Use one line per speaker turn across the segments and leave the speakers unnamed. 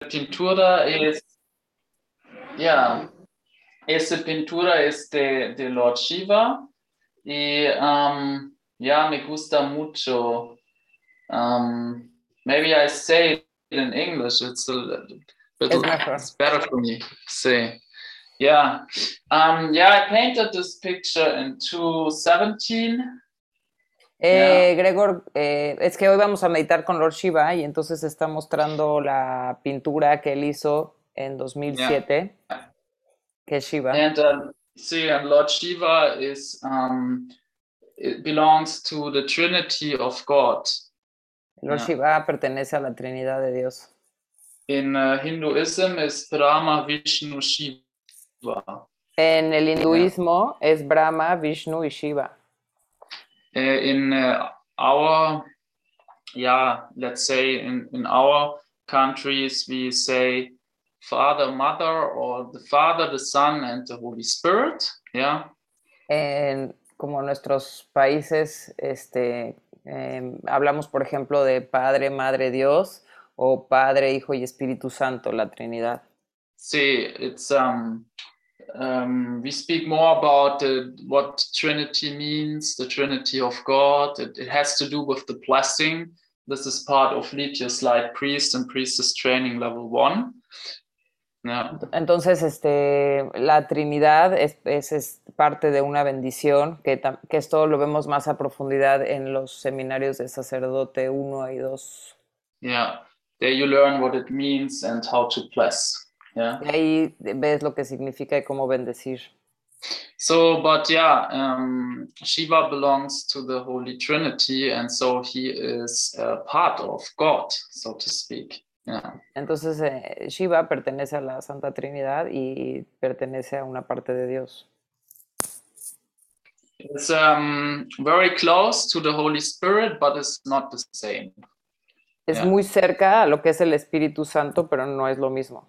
pintura es, ya, esa pintura es de, de Lord Shiva y um, ya me gusta mucho. Um, maybe I say it in English, it's a little, it's better for me. Sí. Yeah. Um, yeah, I painted this picture in 2017.
Eh, Gregor, eh, es que hoy vamos a meditar con Lord Shiva y entonces está mostrando la pintura que él hizo en 2007, yeah. que es Shiva.
And, uh, see, and Lord Shiva is, um, it belongs to the Trinity of God.
Lord yeah. Shiva pertenece a la Trinidad de Dios.
In uh, Hinduism is Brahma, Vishnu, Shiva.
En el hinduismo es Brahma, Vishnu y Shiva.
Uh, in uh, our, yeah, let's say in, in our countries, we say Father, Mother, or the Father, the Son, and the Holy Spirit. Yeah.
En como nuestros países, este, eh, hablamos, por ejemplo, de Padre, Madre, Dios, o Padre, Hijo y Espíritu Santo, la Trinidad.
Sí, it's um, um, we speak more about uh, what Trinity means, the Trinity of God. It, it, has to do with the blessing. This is part of Lydia's Light Priest and Priestess Training Level 1. Yeah.
Entonces, este, la Trinidad es, es, es, parte de una bendición, que, que esto lo vemos más a profundidad en los seminarios de sacerdote 1 y 2.
Yeah, there you learn what it means and how to bless. Yeah.
Y ahí ves lo que significa y cómo bendecir.
So, but yeah, um, Shiva belongs to the Holy Trinity, and so he is a part of God, so to speak. Yeah.
Entonces, eh, Shiva pertenece a la Santa Trinidad y pertenece a una parte de Dios.
It's um, very close to the Holy Spirit, but it's not the same.
Es yeah. muy cerca a lo que es el Espíritu Santo, pero no es lo mismo.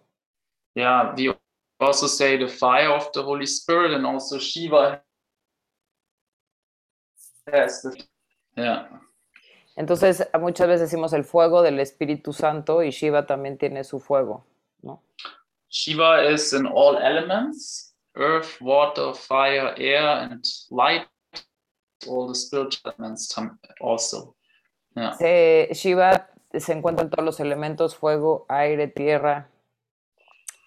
Yeah, we also say the fire of the Holy Spirit, and also Shiva has the, yeah.
Entonces, muchas veces decimos el fuego del Espíritu Santo y Shiva también tiene su fuego, ¿no?
Shiva is in all elements, earth, water, fire, air, and light, all the spiritual elements also. Yeah.
Se, Shiva se encuentra en todos los elementos, fuego, aire, tierra,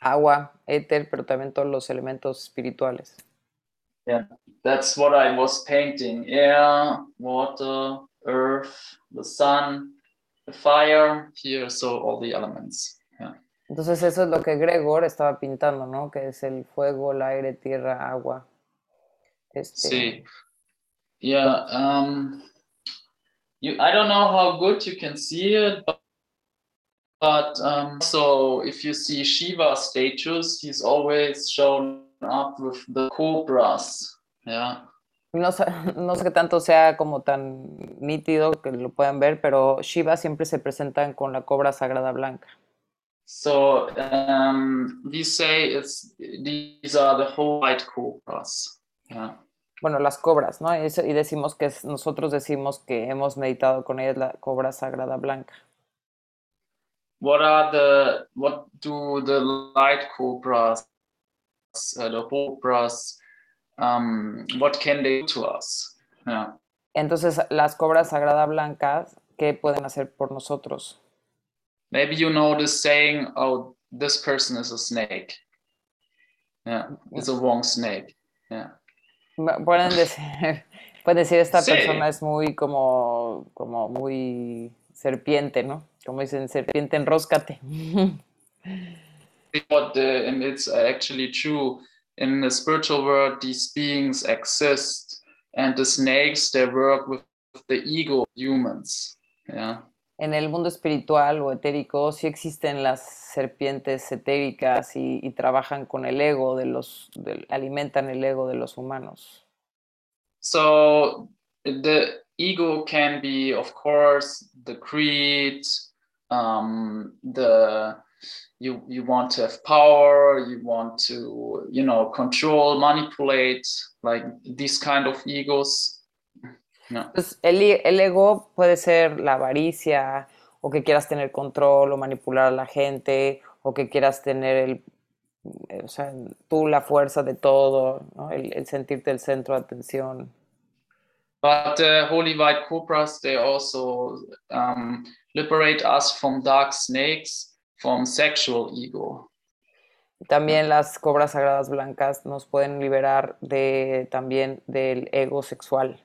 agua, éter, pero también todos los elementos espirituales.
Yeah, that's what I was painting. Air, water, earth, the sun, the fire, here, so all the elements. Yeah.
Entonces eso es lo que Gregor estaba pintando, ¿no? Que es el fuego, el aire, tierra, agua. Este...
Sí. Yeah, um, you, I don't know how good you can see it, but But um, so if you see Shiva statues, he's always shown up with the cobras. Yeah.
No no sé qué tanto sea como tan nítido que lo puedan ver, pero Shiva siempre se presentan con la cobra sagrada blanca.
So um, we say it's, these are the whole white cobras. Yeah.
Bueno, las cobras, ¿no? Y, decimos que nosotros decimos que hemos meditado con ellas la cobra sagrada blanca.
What are the what do the light cobras uh, the cobras um, what can they do to us? Yeah.
entonces las cobras sagrada blancas qué pueden hacer por nosotros?
Maybe you know this saying oh this person is a snake. Yeah it's a wrong snake. Yeah.
Pueden decir pueden decir esta sí. persona es muy como como muy serpiente no como dicen, serpiente enróscate.
But, uh, and it's actually true. In the spiritual world, these beings exist, and the snakes they work with the ego humans. Yeah.
En el mundo espiritual o etérico sí existen las serpientes etéricas y, y trabajan con el ego de los, de, alimentan el ego de los humanos.
So the ego can be, of course, the greed, um, the you you want to have power you want to you know control manipulate like these kind of egos no.
pues el, el ego puede ser la avaricia o que quieras tener control o manipular a la gente o que quieras tener el, o sea, tú la fuerza de todo, ¿no? el, el sentirte el centro de atención.
But the holy white cobras, they also um, liberate us from dark snakes, from sexual ego.
También las cobras sagradas blancas nos pueden liberar de también del ego sexual.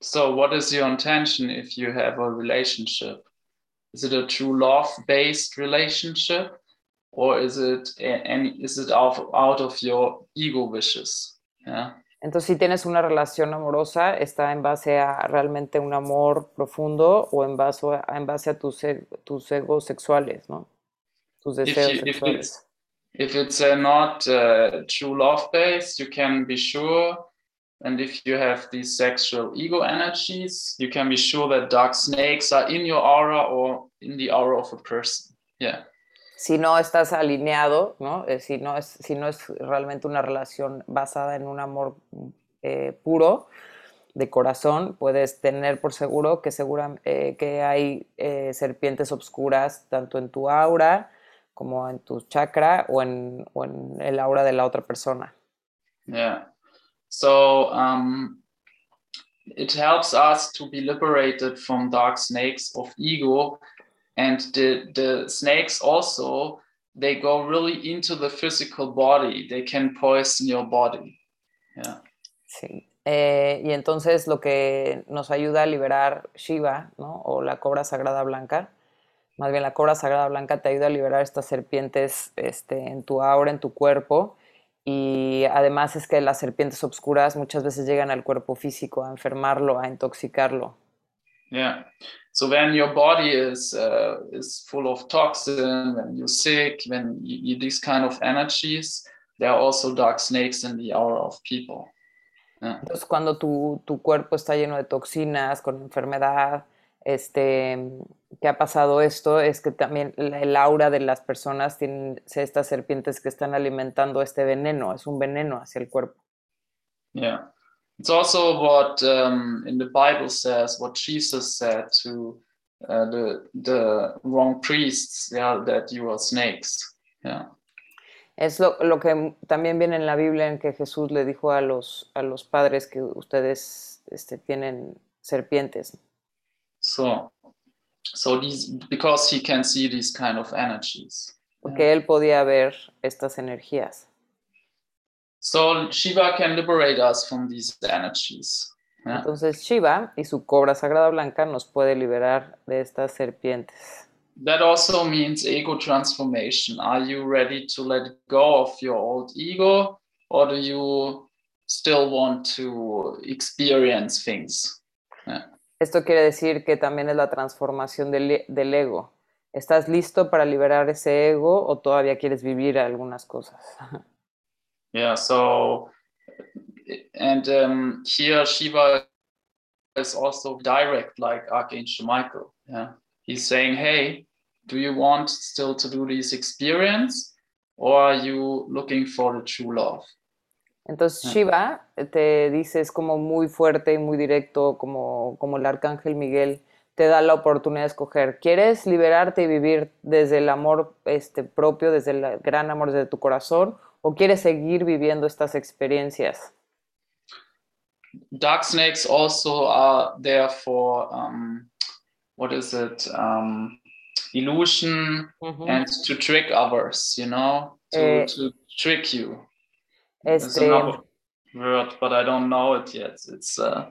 So, what is your intention if you have a relationship? Is it a true love-based relationship, or is it any is it out, out of your ego wishes? Yeah.
Entonces, si tienes una relación amorosa, ¿está en base a realmente un amor profundo o en base a, en base a tus, tus egos sexuales, ¿no? Tus deseos
if you,
sexuales.
If it's, if it's uh, not uh, true love based, you can be sure. And if you have these sexual ego energies, you can be sure that dark snakes are in your aura or in the aura of a person. Yeah.
Si no estás alineado, ¿no? Eh, si, no es, si no es realmente una relación basada en un amor eh, puro, de corazón, puedes tener por seguro que, segura, eh, que hay serpientes obscuras tanto en tu aura como en tu chakra o en, o en el aura de la otra persona.
Yeah. So um, it helps us to be liberated from dark snakes of ego and the the snakes also they go really into the physical body they can poison your body yeah
sí eh, y entonces lo que nos ayuda a liberar Shiva ¿no? o la cobra sagrada blanca más bien la cobra sagrada blanca te ayuda a liberar estas serpientes este, en tu aura, en tu cuerpo y además es que las serpientes oscuras muchas veces llegan al cuerpo físico a enfermarlo, a intoxicarlo.
Yeah. So when your body is uh, is full of toxin, when you're sick, when you, you, these kind of energies, there are also dark snakes in the aura of people.
Yeah. Entonces, cuando tu, tu cuerpo está lleno de toxinas, con enfermedad, este, que ha pasado esto es que también el aura de las personas tienen estas serpientes que están alimentando este veneno, es un veneno hacia el cuerpo.
Yeah. It's also what um, in the Bible says, what Jesus said to uh, the the wrong priests, yeah, that you are snakes. Yeah.
Es lo, lo, que también viene en la Biblia en que Jesús le dijo a los, a los padres que ustedes este, tienen serpientes.
So, so these, because he can see these kind of energies.
Porque yeah. él podía ver estas energías.
So Shiva can liberate us from these energies.
Yeah. Entonces Shiva y su cobra sagrada blanca nos puede liberar de estas serpientes.
That also means ego transformation. Are you ready to let go of your old ego or do you still want to experience things?
Yeah. Esto quiere decir que también es la transformación del, del ego. ¿Estás listo para liberar ese ego o todavía quieres vivir algunas cosas?
Yeah, so and um, here Shiva is also direct like Archangel Michael. Yeah, he's saying, "Hey, do you want still to do this experience, or are you looking for the true love?"
Entonces Shiva te dice es como muy fuerte y muy directo, como como el arcángel Miguel te da la oportunidad de escoger. ¿Quieres liberarte y vivir desde el amor este, propio, desde el gran amor de tu corazón? ¿O quieres seguir viviendo estas experiencias?
Dark snakes also are there for, um, what is it, um, illusion -huh. and to trick others, you know, to, eh, to trick you. It's Este... word, but I don't know it yet. It's uh,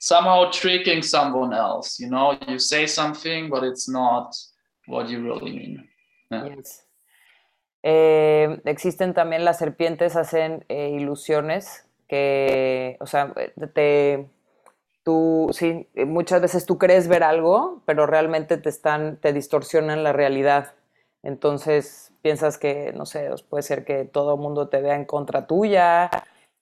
somehow tricking someone else, you know, you say something, but it's not what you really mean. Yeah.
Yes. Eh, existen también las serpientes, hacen eh, ilusiones que, o sea, te, tú, sí, muchas veces tú crees ver algo, pero realmente te están, te distorsionan la realidad. Entonces piensas que, no sé, puede ser que todo el mundo te vea en contra tuya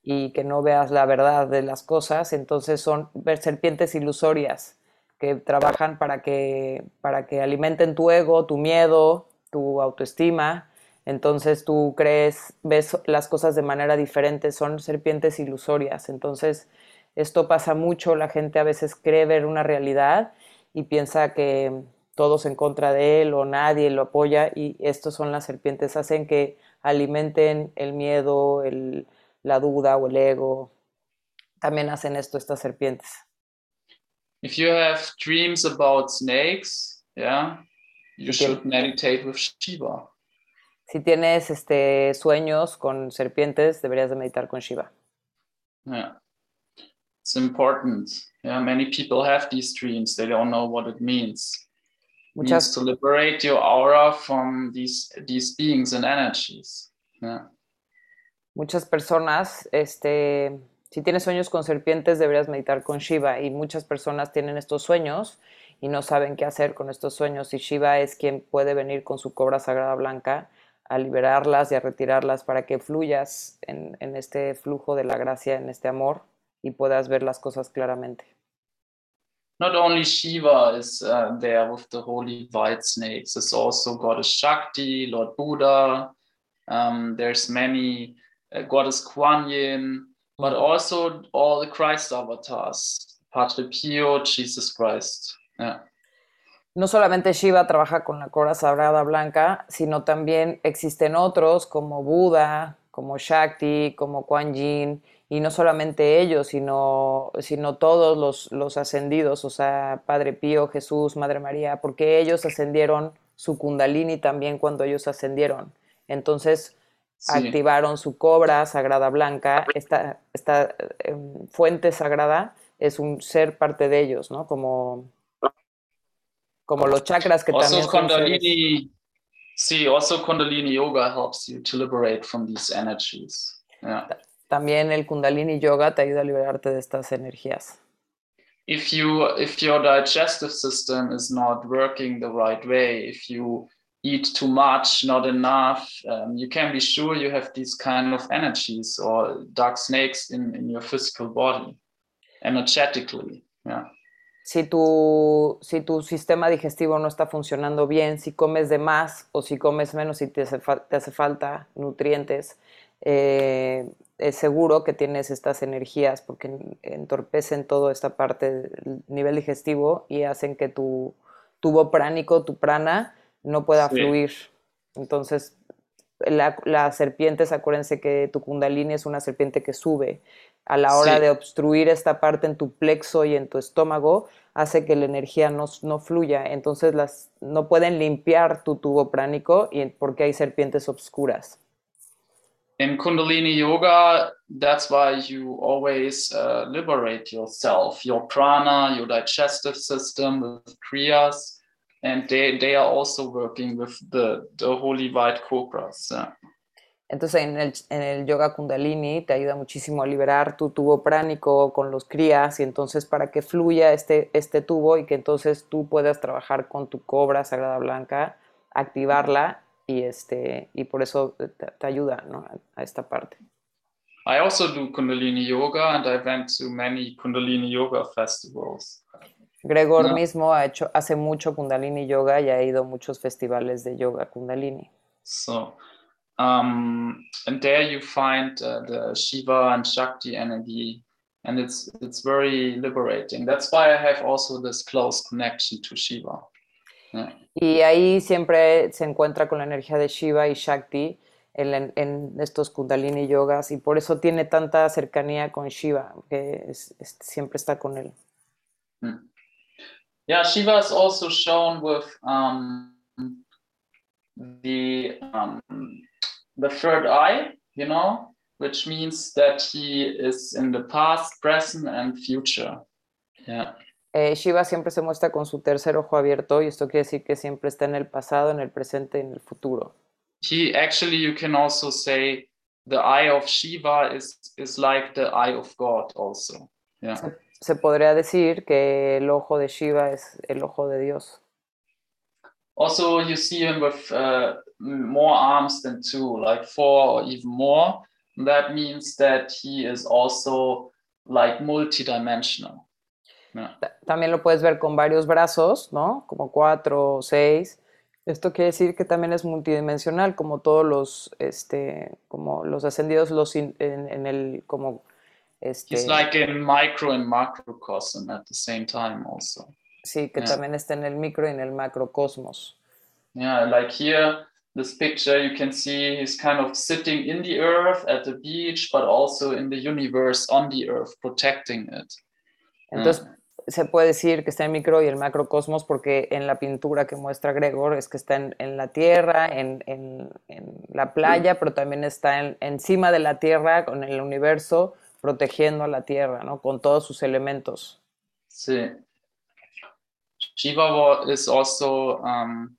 y que no veas la verdad de las cosas. Entonces son serpientes ilusorias que trabajan para que, para que alimenten tu ego, tu miedo, tu autoestima entonces tú crees, ves las cosas de manera diferente, son serpientes ilusorias. Entonces esto pasa mucho, la gente a veces cree ver una realidad y piensa que todos en contra de él o nadie lo apoya y estos son las serpientes, hacen que alimenten el miedo, el, la duda o el ego. También hacen esto estas serpientes.
If you have dreams about snakes, yeah, you should meditate with Shiva.
Si tienes este, sueños con serpientes, deberías de meditar con Shiva.
Yeah. It's important. Yeah, many people have these dreams. They don't know what it means. It means
Muchas,
to liberate your aura from these these beings and energies. Yeah.
muchas personas, este, si tienes sueños con serpientes, deberías meditar con Shiva. Y muchas personas tienen estos sueños y no saben qué hacer con estos sueños. Y Shiva es quien puede venir con su cobra sagrada blanca a liberarlas y a retirarlas para que fluyas en, en este flujo de la gracia, en este amor y puedas ver las cosas claramente.
Not only Shiva is uh, there with the holy white snakes. It's also Goddess Shakti, Lord Buddha. Um, there's many uh, Goddess Kuan Yin, but also all the Christ avatars, Padre Pio, Jesus Christ. Yeah.
No solamente Shiva trabaja con la cobra sagrada blanca, sino también existen otros como Buda, como Shakti, como Kuan Yin, y no solamente ellos, sino, sino todos los, los ascendidos, o sea, Padre Pío, Jesús, Madre María, porque ellos ascendieron su kundalini también cuando ellos ascendieron. Entonces
Sí.
activaron su cobra sagrada blanca, esta, esta eh, fuente sagrada es un ser parte de ellos, ¿no? Como, como los chakras que también
Also
son.
Kundalini, see, also Kundalini Yoga helps you to liberate from these energies. Yeah.
También el Kundalini Yoga te ayuda a liberarte de estas energías.
if you if your digestive system is not working the right way if you eat too much not enough um, you can be sure you have these kind of energies or dark snakes in in your physical body energetically yeah
Si tu, si tu sistema digestivo no está funcionando bien, si comes de más o si comes menos, si te hace, fa- te hace falta nutrientes, eh, es seguro que tienes estas energías porque en- entorpecen toda esta parte del nivel digestivo y hacen que tu tubo pránico, tu prana, no pueda
Sí.
fluir. Entonces, la- las serpientes, acuérdense que tu kundalini es una serpiente que sube. A la hora
Sí.
de obstruir esta parte en tu plexo y en tu estómago, hace que la energía no, no fluya. Entonces, las, no pueden limpiar tu tubo pránico y, porque hay serpientes obscuras.
in kundalini yoga that's why you always uh, liberate yourself your prana your digestive system with kriyas and they, they are also working with the, the holy white cobras yeah.
Entonces, en el, en el yoga kundalini te ayuda muchísimo a liberar tu tubo pránico con los crías y entonces para que fluya este, este tubo y que entonces tú puedas trabajar con tu cobra sagrada blanca, activarla y, este, y por eso te, te ayuda ¿no? a, a esta parte.
I also do Kundalini yoga and I went to many Kundalini yoga festivals.
Gregor
No.
mismo ha hecho, hace mucho kundalini yoga y ha ido a muchos festivales de yoga kundalini.
So, um, and there you find uh, the Shiva and Shakti energy, and it's it's very liberating. That's why I have also this close connection to Shiva. Yeah.
Y ahí siempre se encuentra con la energía de Shiva y Shakti en, en estos Kundalini yogas y por eso tiene tanta cercanía con Shiva, que es- es- siempre está con él.
Hmm. Yeah, Shiva is also shown with um, the um, the third eye, you know, which means that he is in the past, present, and future. Yeah.
Eh, Shiva siempre se muestra con su tercer ojo abierto y esto quiere decir que siempre está en el pasado, en el presente y en el futuro.
He actually, you can also say the eye of Shiva is is like the eye of God, also. Yeah.
Se podría decir que el ojo de Shiva es el ojo de Dios.
Also, you see him with uh, more arms than two, like four or even more. That means that he is also like multidimensional. Yeah.
También lo puedes ver con varios brazos, ¿no? Como cuatro o seis. Esto quiere decir que también es multidimensional, como todos los, este, como los ascendidos, los in- en, en el, como, este,
He's like in micro and macrocosm at the same time, also.
Sí, que
Yeah.
también está en el micro y en el macrocosmos.
Yeah, like here, this picture, you can see he's kind of sitting in the earth at the beach, but also in the universe on the earth, protecting it.
Entonces, se puede decir que está en el micro y el macrocosmos porque en la pintura que muestra Gregor es que está en, en la tierra, en, en- en la playa, pero también está en- encima de la tierra, con el universo, protegiendo a la tierra, ¿no? Con todos sus elementos.
See, Shiva is also, um,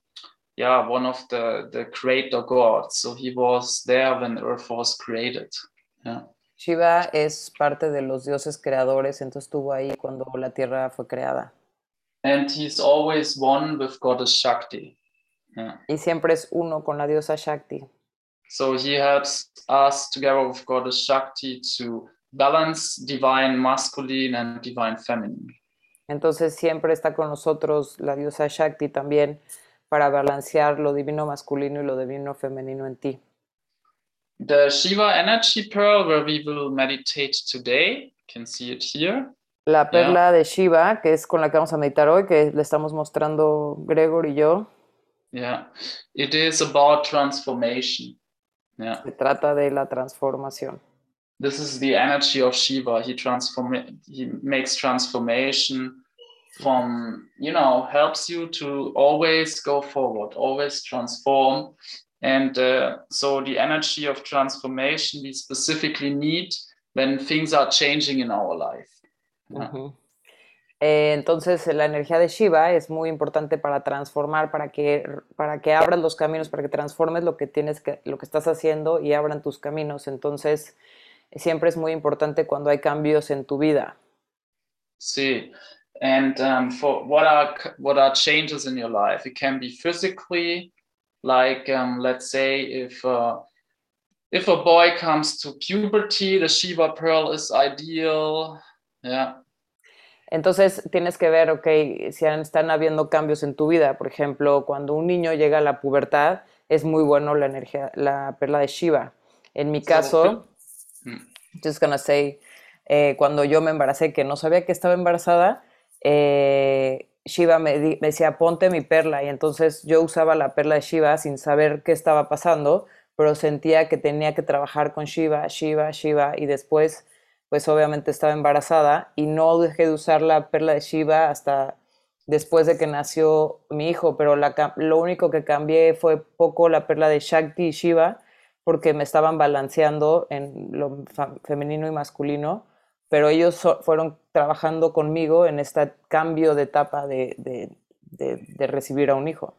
yeah, one of the the creator gods. So he was there when Earth was created. Yeah,
Shiva es parte de los dioses creadores, entonces estuvo ahí cuando la tierra fue creada.
and he's always one with goddess Shakti. Yeah,
Y siempre es uno con la diosa Shakti.
so he helps us together with goddess Shakti to balance divine masculine and divine feminine.
Entonces siempre está con nosotros la diosa Shakti también para balancear lo divino masculino y lo divino femenino en ti.
The Shiva energy pearl, where we will meditate today, you can see it here.
La perla de Shiva, que es con la que vamos a meditar hoy, que le estamos mostrando Gregor y yo,
Yeah, it is about transformation. Yeah,
se trata de la transformación.
this is the energy of Shiva. He transform he makes transformation from you know helps you to always go forward, always transform. And uh, so the energy of transformation we specifically need when things are changing in our life. Yeah.
Ujú. Eh, entonces, la energía de Shiva es muy importante para transformar, para que, para que abras los caminos, para que transformes lo que tienes que, lo que estás haciendo y abran tus caminos. Entonces, siempre es muy importante cuando hay cambios en tu vida.
See, and um, for what are what are changes in your life? It can be physically, like um, let's say if uh, if a boy comes to puberty, the Shiva pearl is ideal. Yeah,
Entonces, tienes que ver, ok, si están habiendo cambios en tu vida. Por ejemplo, cuando un niño llega a la pubertad, es muy bueno la energía, la perla de Shiva. En mi caso,
Hmm.
just gonna say, eh, cuando yo me embaracé, que no sabía que estaba embarazada, eh, Shiva me, di- me decía, ponte mi perla. Y entonces yo usaba la perla de Shiva sin saber qué estaba pasando, pero sentía que tenía que trabajar con Shiva, Shiva, Shiva. Y después, pues obviamente estaba embarazada y no dejé de usar la perla de Shiva hasta después de que nació mi hijo, pero lo único que cambié fue poco la perla de Shakti y Shiva porque me estaban balanceando en lo femenino y masculino, pero ellos so- fueron trabajando conmigo en este cambio de etapa de, de- de- de recibir a un hijo.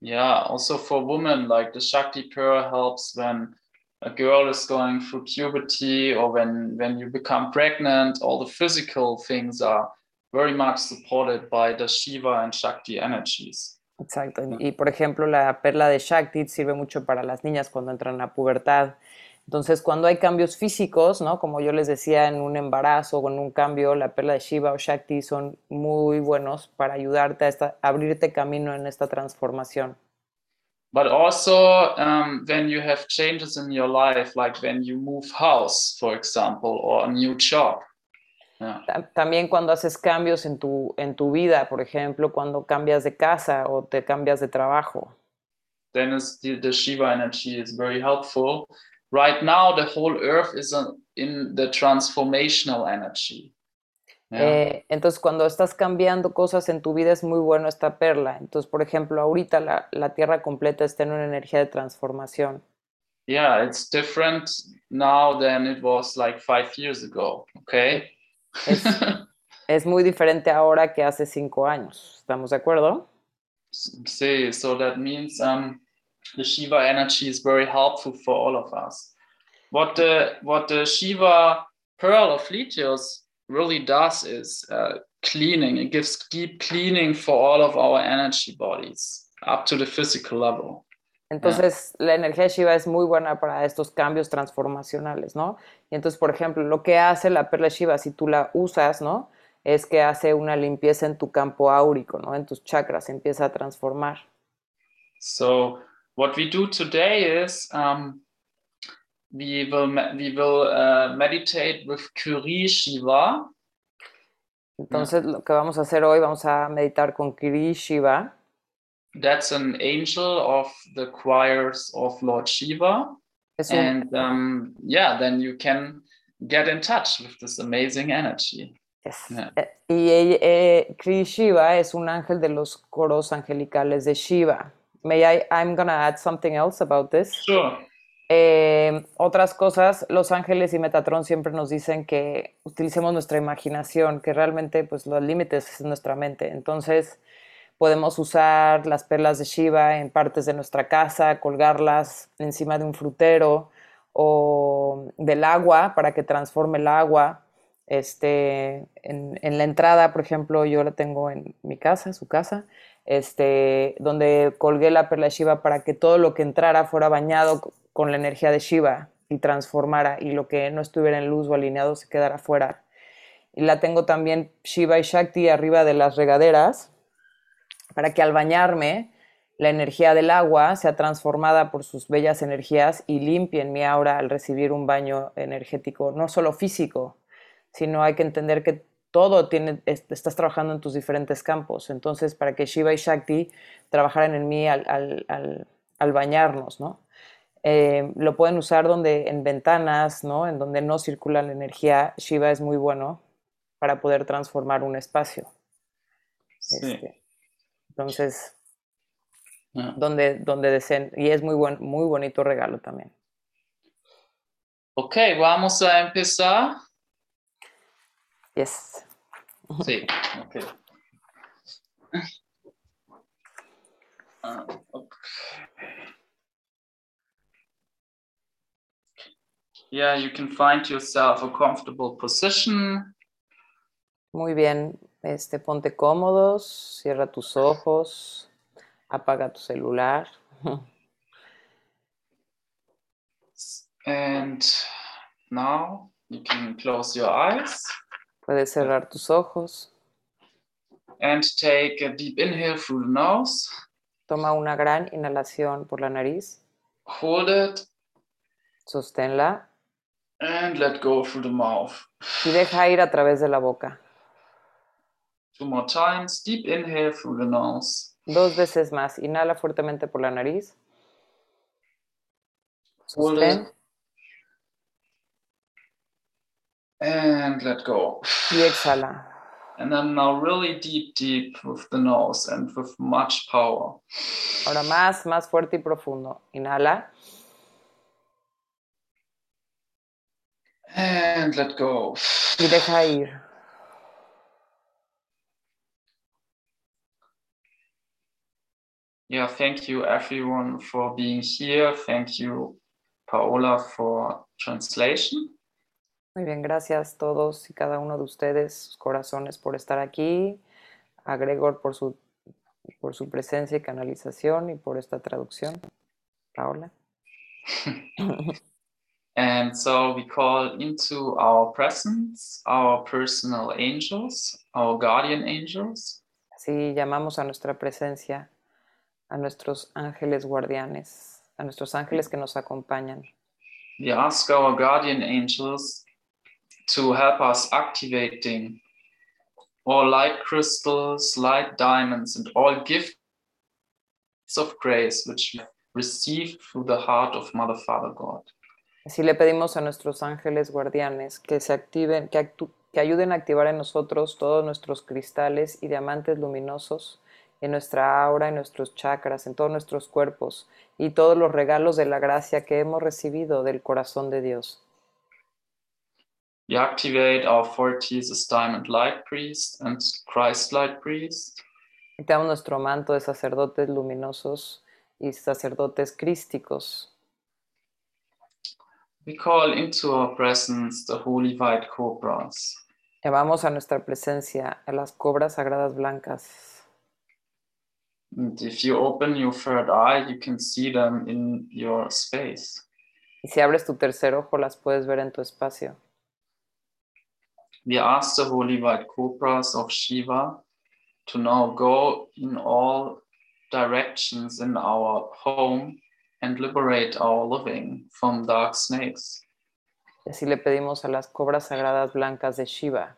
yeah. Also for women, like the Shakti pearl helps when a girl is going through puberty or when when you become pregnant. All the physical things are very much supported by the Shiva and Shakti energies.
Exacto. Y por ejemplo, la perla de Shakti sirve mucho para las niñas cuando entran a pubertad. Entonces, cuando hay cambios físicos, ¿no? Como yo les decía, en un embarazo o en un cambio, la perla de Shiva o Shakti son muy buenos para ayudarte a esta- abrirte camino en esta transformación.
but also um, when you have changes in your life like when you move house for example or a new job yeah.
Ta- También cuando haces cambios en tu, en tu vida, por ejemplo, cuando cambias de casa o te cambias de trabajo.
then the, the shiva energy is very helpful right now the whole earth is uh, in the transformational energy yeah.
Eh, entonces, cuando estás cambiando cosas en tu vida es muy bueno esta perla. Entonces, por ejemplo, ahorita la, la Tierra completa está en una energía de transformación.
yeah it's different now than it was like five years ago okay
Es, es muy diferente ahora que hace cinco años. ¿Estamos de acuerdo?
See, so that means um, the Shiva energy is very helpful for all of us. What the what the Shiva pearl of Lithios really does is uh, cleaning. It gives deep cleaning for all of our energy bodies up to the physical level.
Entonces, la energía Shiva es muy buena para estos cambios transformacionales, ¿no? Y entonces, por ejemplo, lo que hace la perla Shiva, si tú la usas, ¿no? Es que hace una limpieza en tu campo áurico, ¿no? En tus chakras, empieza a transformar.
So what we do today is um, we will we will uh, meditate with Kuri Shiva.
Entonces, lo que vamos a hacer hoy, vamos a meditar con Kiri Shiva.
That's an angel of the choirs of Lord Shiva.
Es un,
And um, yeah, then you can get in touch with this amazing energy.
Yes.
Yeah.
Eh, Y eh, Kri Shiva es un ángel de los coros angelicales de Shiva. May I, I'm gonna add something else about this.
Sure.
Eh, otras cosas, los ángeles y Metatron siempre nos dicen que utilicemos nuestra imaginación, que realmente pues los límites es nuestra mente. Entonces podemos usar las perlas de Shiva en partes de nuestra casa, colgarlas encima de un frutero o del agua para que transforme el agua. Este, en, en la entrada, por ejemplo, yo la tengo en mi casa, su casa, este, donde colgué la perla Shiva para que todo lo que entrara fuera bañado con la energía de Shiva y transformara y lo que no estuviera en luz o alineado se quedara fuera. Y la tengo también Shiva y Shakti arriba de las regaderas para que al bañarme la energía del agua sea transformada por sus bellas energías y limpien mi aura al recibir un baño energético, no solo físico, sino hay que entender que todo tiene, es- estás trabajando en tus diferentes campos. Entonces, para que Shiva y Shakti trabajaran en mí al, al- al- al bañarnos, ¿no? Eh, lo pueden usar donde, en ventanas, ¿no? En donde no circula la energía. Shiva es muy bueno para poder transformar un espacio.
Sí.
Este, entonces,
Yeah.
donde, donde deseen, y es muy buen, muy bonito regalo también.
Ok, vamos a empezar.
Yes.
Sí, ok. Ah, ok. Yeah, you can find yourself a comfortable position.
Muy bien, este, ponte cómodos, cierra tus ojos, apaga tu celular.
And now you can close your eyes
Puedes cerrar tus ojos,
and take a deep inhale through the nose.
toma una gran inhalación por la nariz,
Hold it
sosténla
and let go through the mouth.
y deja ir a través de la boca.
Two more times. Deep inhale through the nose.
Dos veces más, inhala fuertemente por la nariz,
Hold
sostén
And let go.
y exhala.
And then now really deep, deep with the nose and with much power.
Ahora más, más fuerte y profundo. Inhala
And let go.
y deja ir.
Yeah, thank you everyone for being here. Thank you, Paola, for translation.
Muy bien, gracias todos y cada uno de ustedes, sus corazones, por estar aquí. A Gregor por su, por su presencia y canalización y por esta traducción. Paola.
And so we call into our presence our personal angels, our guardian angels.
Así llamamos a nuestra presencia, a nuestros ángeles guardianes, a nuestros ángeles que nos acompañan.
We ask our guardian angels to help us activating all light crystals, light diamonds, and all gifts of grace which we receive through the heart of Mother, Father, God.
Así le pedimos a nuestros ángeles guardianes que se activen, que, actu- que ayuden a activar en nosotros todos nuestros cristales y diamantes luminosos en nuestra aura, en nuestros chakras, en todos nuestros cuerpos y todos los regalos de la gracia que hemos recibido del corazón de Dios.
We activate our four Jesus Diamond Light Priest and Christ Light Priest.
Quitamos nuestro manto de sacerdotes luminosos y sacerdotes crísticos.
We call into our presence the holy white cobras.
Llevamos a nuestra presencia a las cobras sagradas blancas.
And if you open your third eye, you can see them in your space.
Y si abres tu tercer ojo, las puedes ver en tu espacio.
We ask the holy white cobras of Shiva to now go in all directions in our home and liberate our living from dark snakes.
Y así le pedimos a las cobras sagradas blancas de Shiva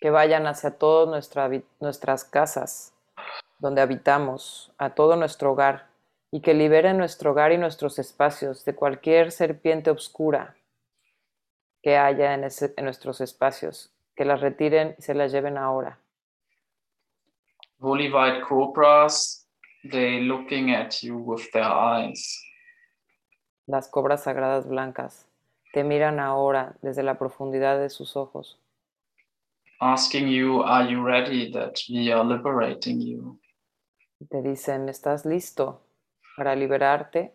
que vayan hacia todas nuestra, nuestras casas donde habitamos, a todo nuestro hogar, y que liberen nuestro hogar y nuestros espacios de cualquier serpiente oscura que haya en, ese, en nuestros espacios, que las retiren y se las lleven ahora.
Holy white cobras, they looking at you with their eyes.
Las cobras sagradas blancas te miran ahora desde la profundidad de sus ojos.
Asking you, are you ready that we are liberating you?
Te dicen, ¿estás listo para liberarte?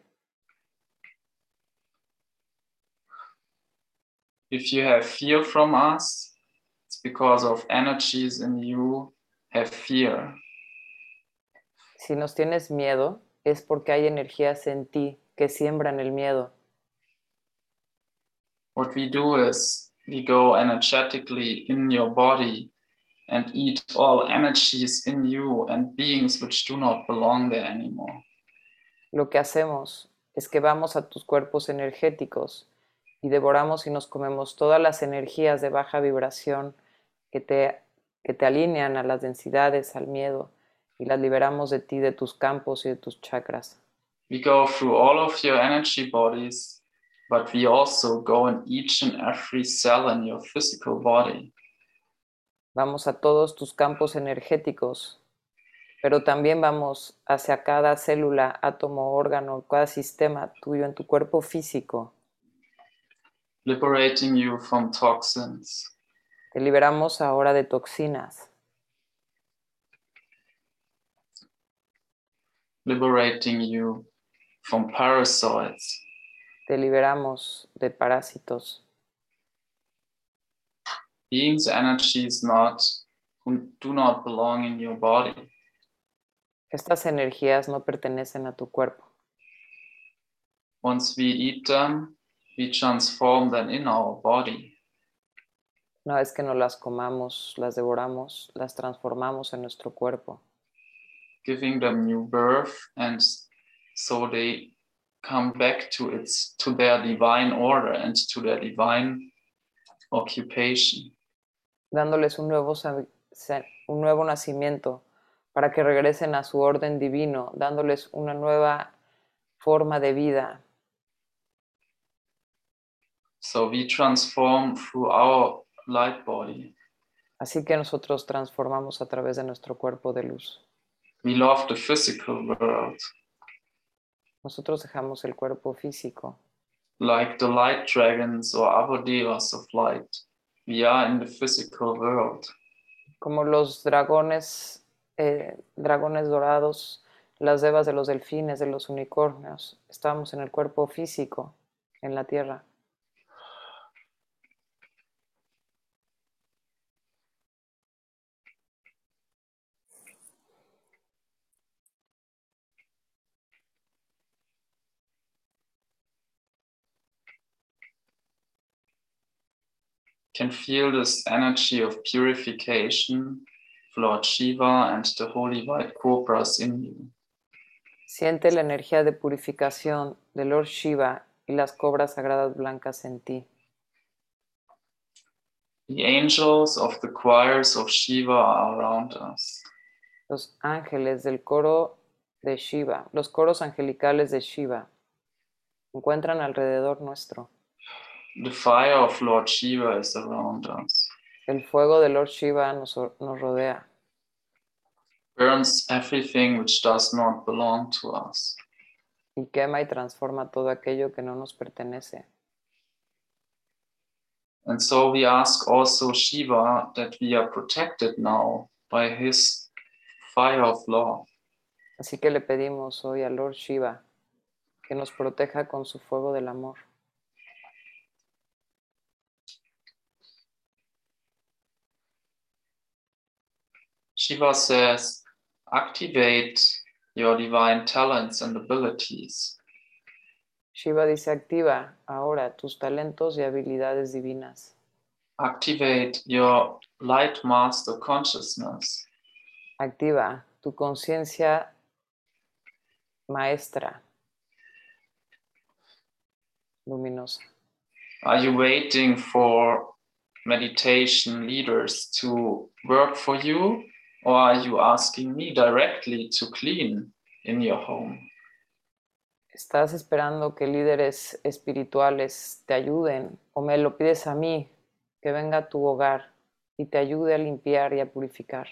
If you have fear from us, because of energies in you have fear.
Si nos tienes miedo, es porque hay energías en ti que siembran el miedo.
What we do is we go energetically in your body and eat all energies in you and beings which do not belong there anymore.
Lo que hacemos es que vamos a tus cuerpos energéticos y devoramos y nos comemos todas las energías de baja vibración que te, que te alinean a las densidades, al miedo, y las liberamos de ti, de tus campos y de tus chakras.
We go through all of your energy bodies, but we also go in each and every cell in your physical body.
Vamos a todos tus campos energéticos, pero también vamos hacia cada célula, átomo, órgano, cada sistema tuyo en tu cuerpo físico.
liberating you from toxins,
Te liberamos ahora de toxinas,
liberating you from parasites,
te liberamos de parásitos,
beings energies not who do not belong in your body.
Estas energías no pertenecen a tu cuerpo.
Once we eat them, we transform them in our body.
Una vez que nos las comamos, las devoramos, las transformamos en nuestro cuerpo,
giving them new birth and so they come back to its to their divine order and to their divine occupation
dándoles un nuevo, un nuevo nacimiento para que regresen a su orden divino, dándoles una nueva forma de vida.
so we transform through our light body
Así que nosotros transformamos a través de nuestro cuerpo de luz.
we love the physical world
Nosotros dejamos el cuerpo físico,
like the light dragons or other devas of light we are in the physical world
como los dragones, eh, dragones dorados, las devas de los delfines, de los unicornios. Estamos en el cuerpo físico, en la tierra.
Can feel this energy of purification of Lord Shiva and the holy white cobras in you.
Siente la energía de purificación de Lord Shiva y las cobras sagradas blancas en ti.
The angels of the choirs of Shiva are around us.
Los ángeles del coro de Shiva, los coros angelicales de Shiva, encuentran alrededor nuestro.
The fire of Lord Shiva is around us,
El fuego de Lord Shiva nos, nos rodea,
burns everything which does not belong to us.
y quema y transforma todo aquello que no nos pertenece.
And so we ask also Shiva that we are protected now by his fire of love.
Así que le pedimos hoy a Lord Shiva que nos proteja con su fuego del amor.
Shiva says, activate your divine talents and abilities.
Shiva dice, activa ahora tus talentos y habilidades divinas.
Activate your light master consciousness.
Activa tu conciencia maestra luminosa.
Are you waiting for meditation leaders to work for you, or are you asking me directly to clean in your home?
¿Estás esperando que líderes espirituales te ayuden o me lo pides a mí que venga a tu hogar y te ayude a limpiar y a purificar?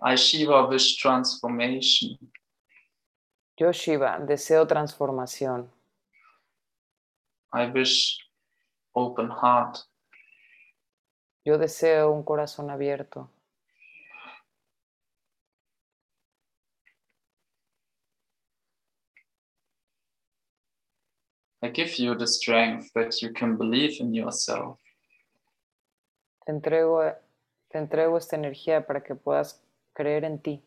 I Shiva wish transformation.
Yo Shiva deseo transformación.
I wish open heart.
Yo deseo un corazón abierto.
I give you the strength that you can believe in yourself.
Te entrego, te entrego esta energía para que puedas creer en ti.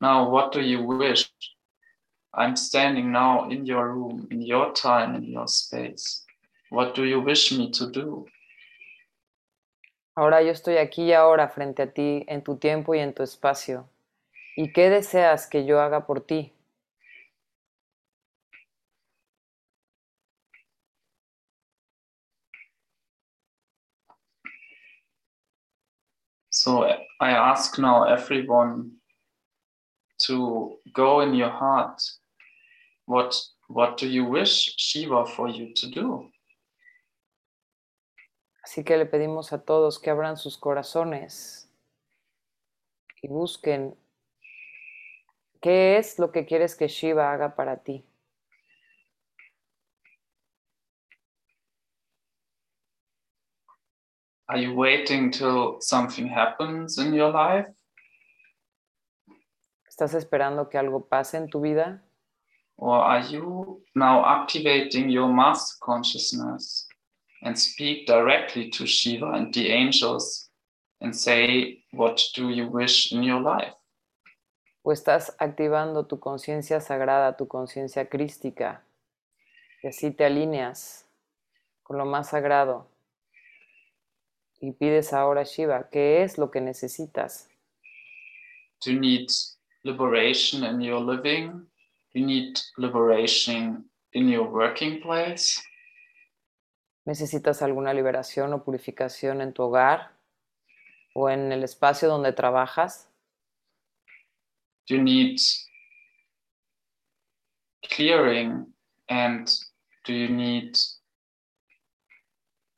Now, what do you wish? I'm standing now in your room, in your time, in your space. What do you wish me to do?
Ahora yo estoy aquí y ahora frente a ti, en tu tiempo y en tu espacio. ¿Y qué deseas que yo haga por ti?
So I ask now everyone to go in your heart. What what do you wish Shiva for you to do?
Así que le pedimos a todos que abran sus corazones y busquen qué es lo que quieres que Shiva haga para ti.
Are you waiting till something happens in your life?
¿Estás esperando que algo pase en tu vida?
Or are you now activating your master consciousness and speak directly to Shiva and the angels and say, What do you wish in your life?
¿O estás activando tu conciencia sagrada, tu conciencia crística? Y así te alineas con lo más sagrado y pides ahora a Shiva, ¿qué es lo que necesitas?
You need liberation in your living? You need liberation in your working place?
¿Necesitas alguna liberación o purificación en tu hogar o en el espacio donde trabajas?
You need clearing and do you need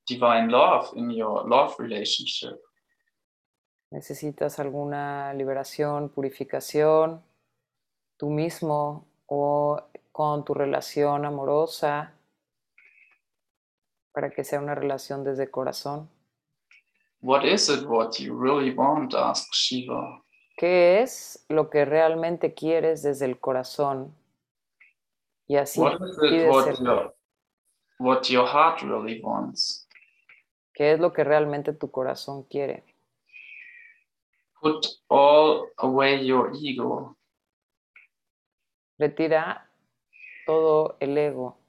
divine love in your love relationship?
¿Necesitas alguna liberación, purificación tú mismo o con tu relación amorosa para que sea una relación desde corazón?
What is it what you really want? Ask Shiva.
¿Qué es lo que realmente quieres desde el corazón? Y así
What is it what your, what your heart really wants?
¿Qué es lo que realmente tu corazón quiere?
Put all away your ego.
Retira todo el ego.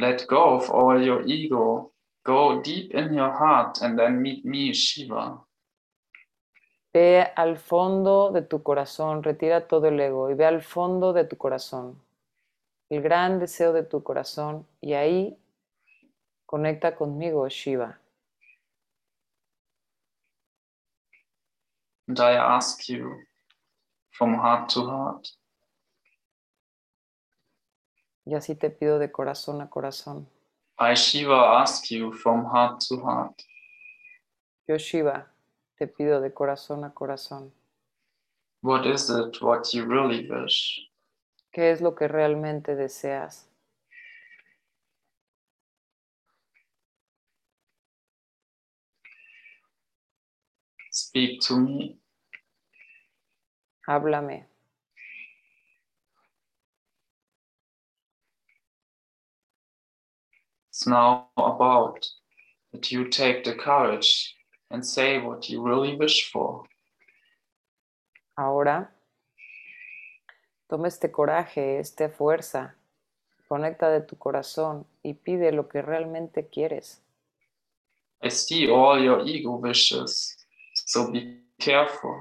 Let go of all your ego. Go deep in your heart and then meet me, Shiva.
Ve al fondo de tu corazón, retira todo el ego y ve al fondo de tu corazón, el gran deseo de tu corazón y ahí conecta conmigo, Shiva.
And I ask you from heart to heart,
Y así te pido de corazón a corazón.
I, Shiva, ask you from heart to heart.
Yo, Shiva, te pido de corazón a corazón.
What is it what you really wish?
¿Qué es lo que realmente deseas?
Speak to me.
Háblame.
It's now about that you take the courage and say what you really wish for.
Ahora, toma este coraje, esta fuerza, conecta de tu corazón y pide lo que realmente quieres.
I see all your ego wishes, so be careful.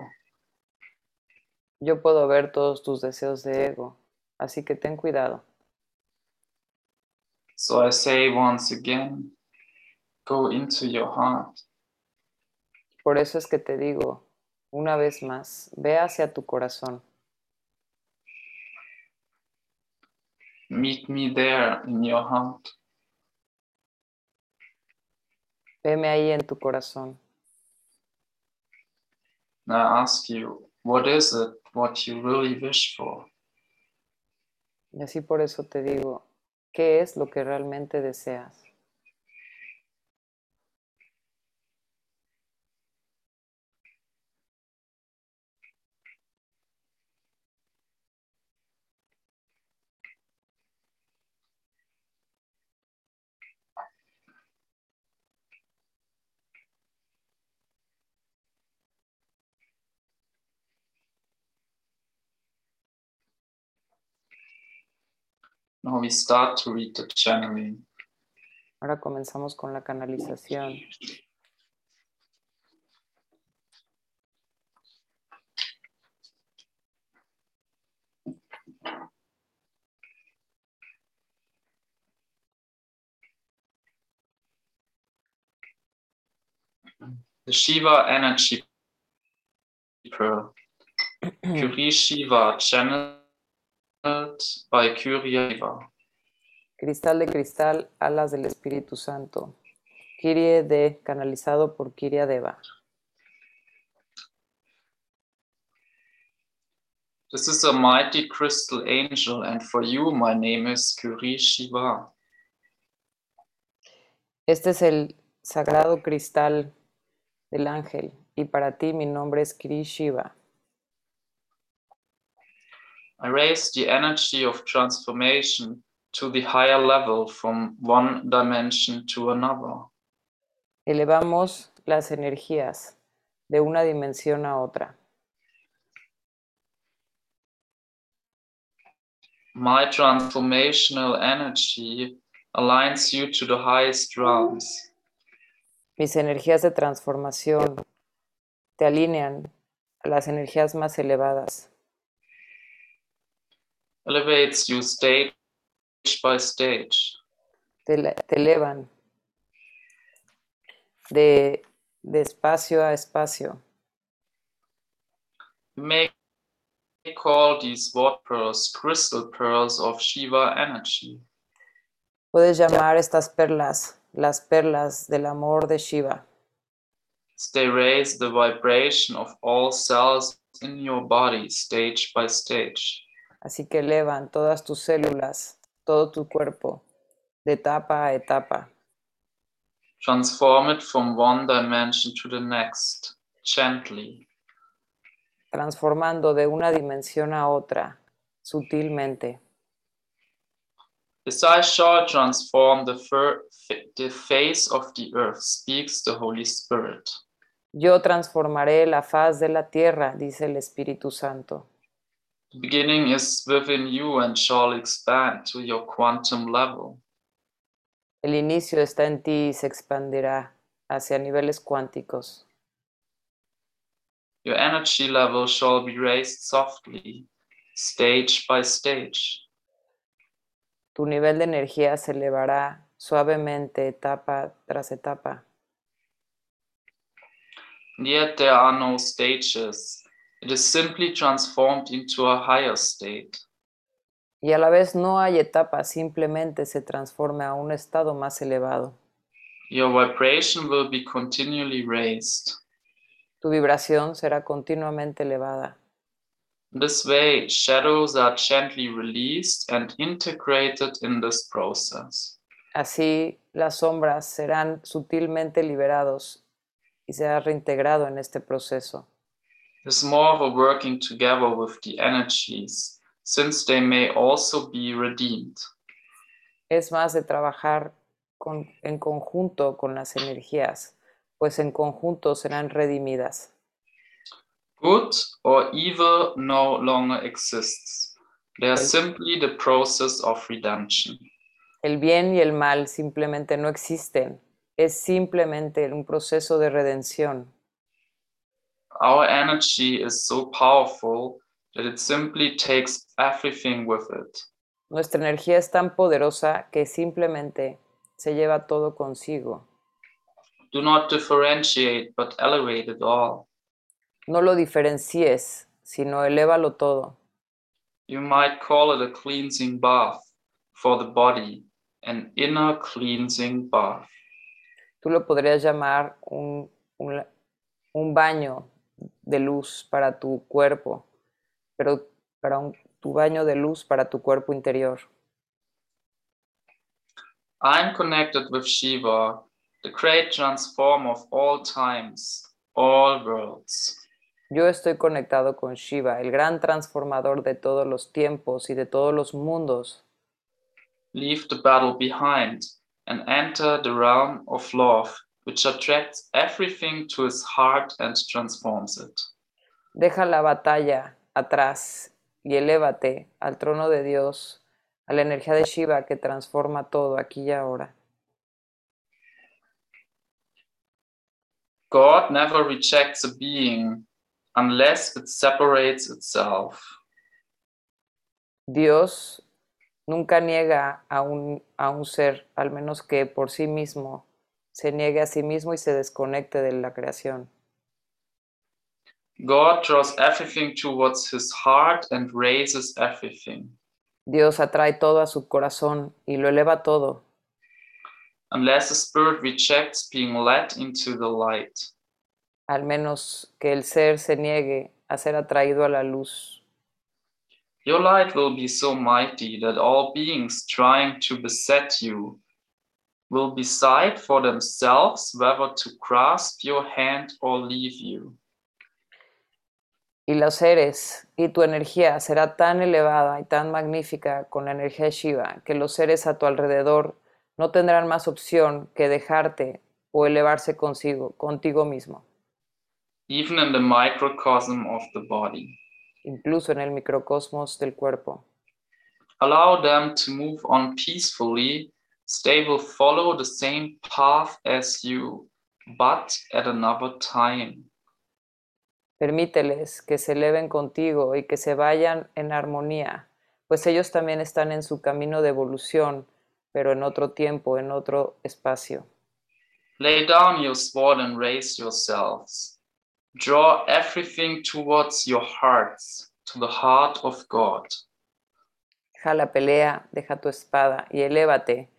Yo puedo ver todos tus deseos de ego, así que ten cuidado.
So I say once again, go into your heart.
Por eso es que te digo, una vez más, ve hacia tu corazón.
Meet me there in your heart.
Veme ahí en tu corazón.
And I ask you, what is it what you really wish for?
Y así por eso te digo, ¿qué es lo que realmente deseas?
Now we start to read the channeling.
Ahora comenzamos con la canalización.
The Shiva energy pearl. Curie Shiva channeled by.
Cristal de cristal, alas del Espíritu Santo. Kirie de, canalizado por Kiria Deva.
This is a mighty crystal angel, and for you, my name is Curie Shiva.
Este es el sagrado cristal del ángel, y para ti mi nombre es Kiri Shiva.
I raise the energy of transformation to the higher level from one dimension to another.
Elevamos las energías de una dimensión a otra.
My transformational energy aligns you to the highest realms.
Mis energías de transformación te alinean a las energías más elevadas.
Elevates you stage by stage.
te, te elevan de, de espacio a espacio.
May call these water pearls crystal pearls of Shiva energy.
Puedes llamar estas perlas las perlas del amor de Shiva.
They raise the vibration of all cells in your body stage by stage.
Así que elevan todas tus células, todo tu cuerpo, de etapa a etapa,
Transform it from one dimension to the next, gently.
transformando de una dimensión a otra, sutilmente.
As I shall transform the, fir- the face of the earth, speaks the Holy Spirit.
Yo transformaré la faz de la tierra, dice el Espíritu Santo.
The beginning is within you and shall expand to your quantum level.
El inicio está en ti y se expandirá hacia niveles cuánticos.
Your energy level shall be raised softly, stage by stage.
Tu nivel de energía se elevará suavemente etapa tras etapa.
Yet there are no stages. It is simply transformed into a higher state.
Y a la vez no hay etapa, simplemente se transforma a un estado más elevado.
Your vibration will be continually raised.
Tu vibración será continuamente elevada.
This way, shadows are gently released and integrated in this process.
Así las sombras serán sutilmente liberados y será reintegrado en este proceso.
It's more of a working together with the energies, since they may also be redeemed.
Es más de trabajar con- en conjunto con las energías, pues en conjunto serán redimidas.
Good or evil no longer exists. They are simply the process of redemption.
El bien y el mal simplemente no existen. Es simplemente un proceso de redención.
Our energy is so powerful that it simply takes everything with it.
Nuestra energía es tan poderosa que simplemente se lleva todo consigo.
Do not differentiate, but elevate it all.
No lo diferencies, sino elévalo todo.
You might call it a cleansing bath for the body, an inner cleansing bath.
Tú lo podrías llamar un, un, un baño de luz para tu cuerpo, pero para un, tu baño de luz para tu cuerpo interior.
I'm connected with Shiva, the great transformer of all times, all worlds.
Yo estoy conectado con Shiva, el gran transformador de todos los tiempos y de todos los mundos.
Leave the battle behind and enter the realm of love, which attracts everything to his heart and transforms it.
Deja la batalla atrás y elévate al trono de Dios, a la energía de Shiva que transforma todo aquí y ahora.
God never rejects a being unless it separates itself.
Dios nunca niega a un, a un ser, al menos que por sí mismo se niegue a sí mismo y se desconecte de la creación.
God draws everything towards his heart and raises everything.
Dios atrae todo a su corazón y lo eleva todo.
Unless the spirit rejects being led into the light.
al menos que el ser se niegue a ser atraído a la luz.
Your light will be so mighty that all beings trying to beset you will decide for themselves whether to grasp your hand or leave you.
Y los seres y tu energía será tan elevada y tan magnífica con la energía Shiva que los seres a tu alrededor no tendrán más opción que dejarte o elevarse consigo, contigo mismo.
even in the microcosm of the body.
incluso en el microcosmos del cuerpo.
Allow them to move on peacefully. They will follow the same path as you, but at another time.
Permíteles que se eleven contigo y que se vayan en armonía, pues ellos también están en su camino de evolución, pero en otro tiempo, en otro espacio.
Lay down your sword and raise yourselves. Draw everything towards your hearts, to the heart of God.
Deja la pelea, deja tu espada y elévate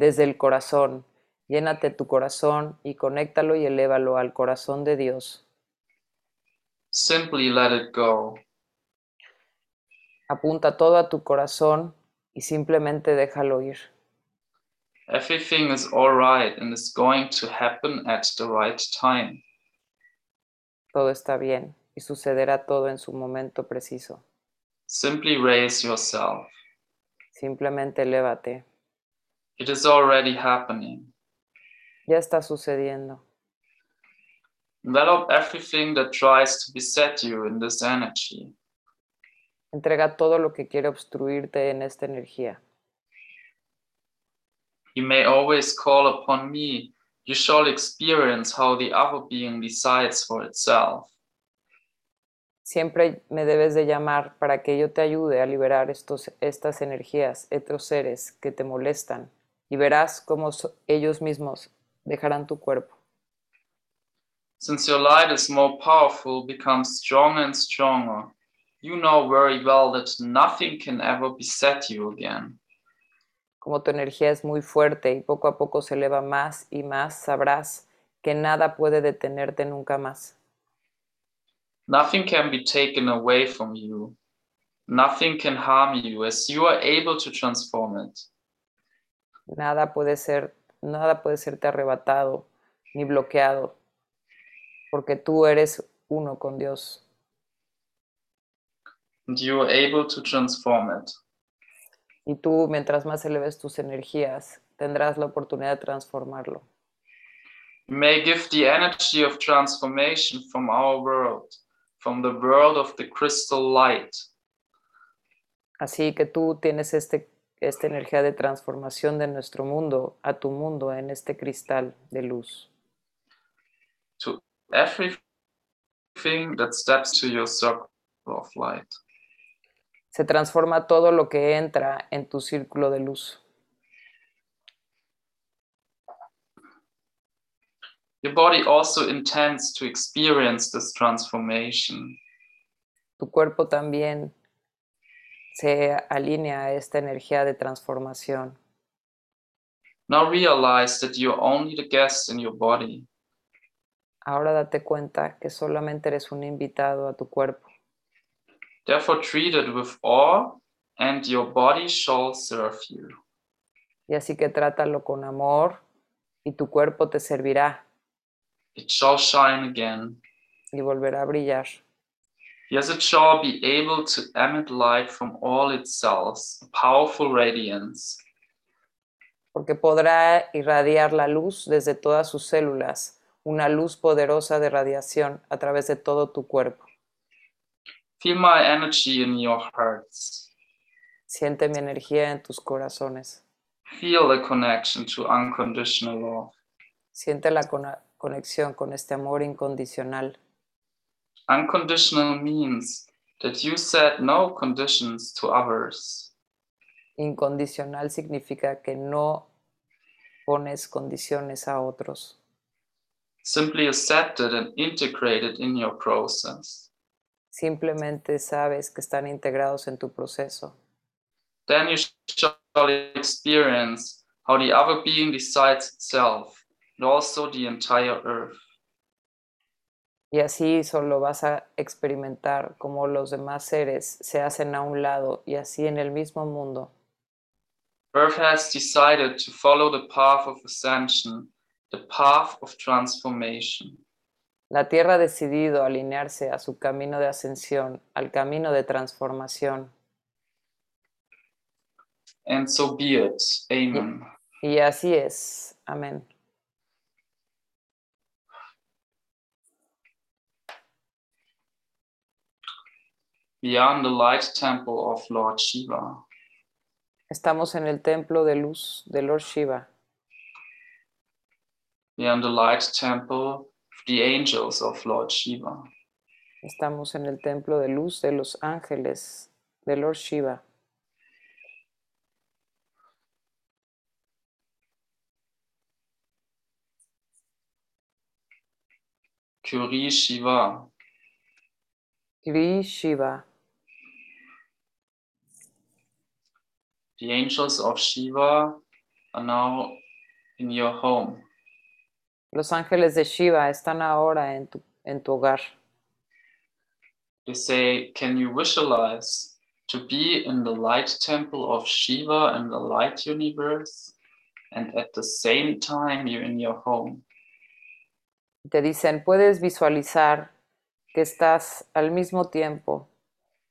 desde el corazón. Llénate tu corazón y conéctalo y elévalo al corazón de Dios.
Simply let it go.
Apunta todo a tu corazón y simplemente déjalo ir.
Everything is all right and is going to happen at the right time.
Todo está bien y sucederá todo en su momento preciso.
Simply raise yourself.
Simplemente elévate.
It is already happening.
Ya está sucediendo.
Envelop everything that tries to beset you in this energy.
Entrega todo lo que quiere obstruirte en esta energía.
You may always call upon me. You shall experience how the other being decides for itself.
Siempre me debes de llamar para que yo te ayude a liberar estos, estas energías, estos seres que te molestan, y verás cómo ellos mismos dejarán tu cuerpo.
Since your light is more powerful, becomes stronger and stronger, you know very well that nothing can ever beset you again.
Como tu energía es muy fuerte y poco a poco se eleva más y más, sabrás que nada puede detenerte nunca más.
Nothing can be taken away from you. Nothing can harm you as you are able to transform it.
Nada puede ser, nada puede serte arrebatado ni bloqueado, porque tú eres uno con Dios
And you are able to transform it.
y tú mientras más eleves tus energías tendrás la oportunidad de transformarlo.
May give the energy of transformation from our world, from the world of the crystal light,
Así que tú tienes este, esta energía de transformación de nuestro mundo a tu mundo en este cristal de luz.
to everything that steps to your circle of light.
Se transforma todo lo que entra en tu círculo de luz.
Your body also intends to experience this transformation.
Tu cuerpo también se alinea a esta energía de transformación.
Now realize that you're only the guest in your body.
Ahora date cuenta que solamente eres un invitado a tu cuerpo.
Therefore, treat it with awe, and your body shall serve you.
Y así que trátalo con amor y tu cuerpo te servirá
It shall shine again.
y volverá a brillar.
Yes, it shall be able to emit light from all its cells, a powerful radiance.
porque podrá irradiar la luz desde todas sus células, una luz poderosa de radiación a través de todo tu cuerpo.
Feel my energy in your hearts.
Siente mi energía en tus corazones.
Feel the connection to unconditional love.
Siente la cona- conexión con este amor incondicional.
Unconditional means that you set no conditions to others.
Incondicional significa que no pones condiciones a otros.
Simply accept it and integrate it in your process.
Simplemente sabes que están integrados en tu proceso.
Then you shall experience how the other being decides itself and also the entire earth.
Y así solo vas a experimentar cómo los demás seres se hacen a un lado y así en el mismo mundo.
Earth has decided to follow the path of ascension, the path of transformation.
La Tierra ha decidido alinearse a su camino de ascensión, al camino de transformación.
And so be it. Amen.
Y así es. Amén.
Beyond the light temple of Lord Shiva,
Estamos en el templo de luz de Lord Shiva.
beyond the light temple of the angels of Lord Shiva.
Estamos en el templo de luz de los ángeles de Lord Shiva.
Kuri Shiva,
Kri Shiva.
The angels of Shiva are now in your home.
Los ángeles de Shiva están ahora en tu, en tu hogar.
They say, Can you visualize to be in the light temple of Shiva in the light universe? And at the same time, you're in your home.
Te dicen, puedes visualizar que estás al mismo tiempo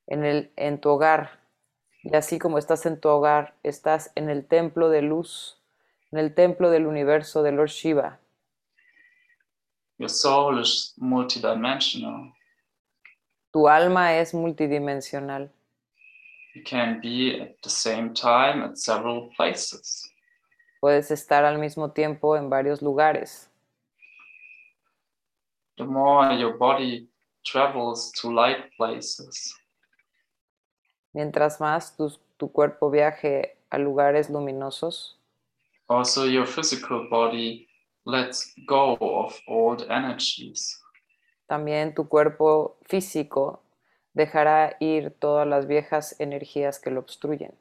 en, el, en tu hogar. Y así como estás en tu hogar, estás en el templo de luz, en el templo del universo de Lord Shiva.
Your soul is multidimensional.
Tu alma es multidimensional.
You can be at the same time at several places.
Puedes estar al mismo tiempo en varios lugares.
The more your body travels to light places,
Mientras más tu, tu cuerpo viaje a lugares luminosos,
also your physical body lets go of old energies.
también tu cuerpo físico dejará ir todas las viejas energías que lo obstruyen.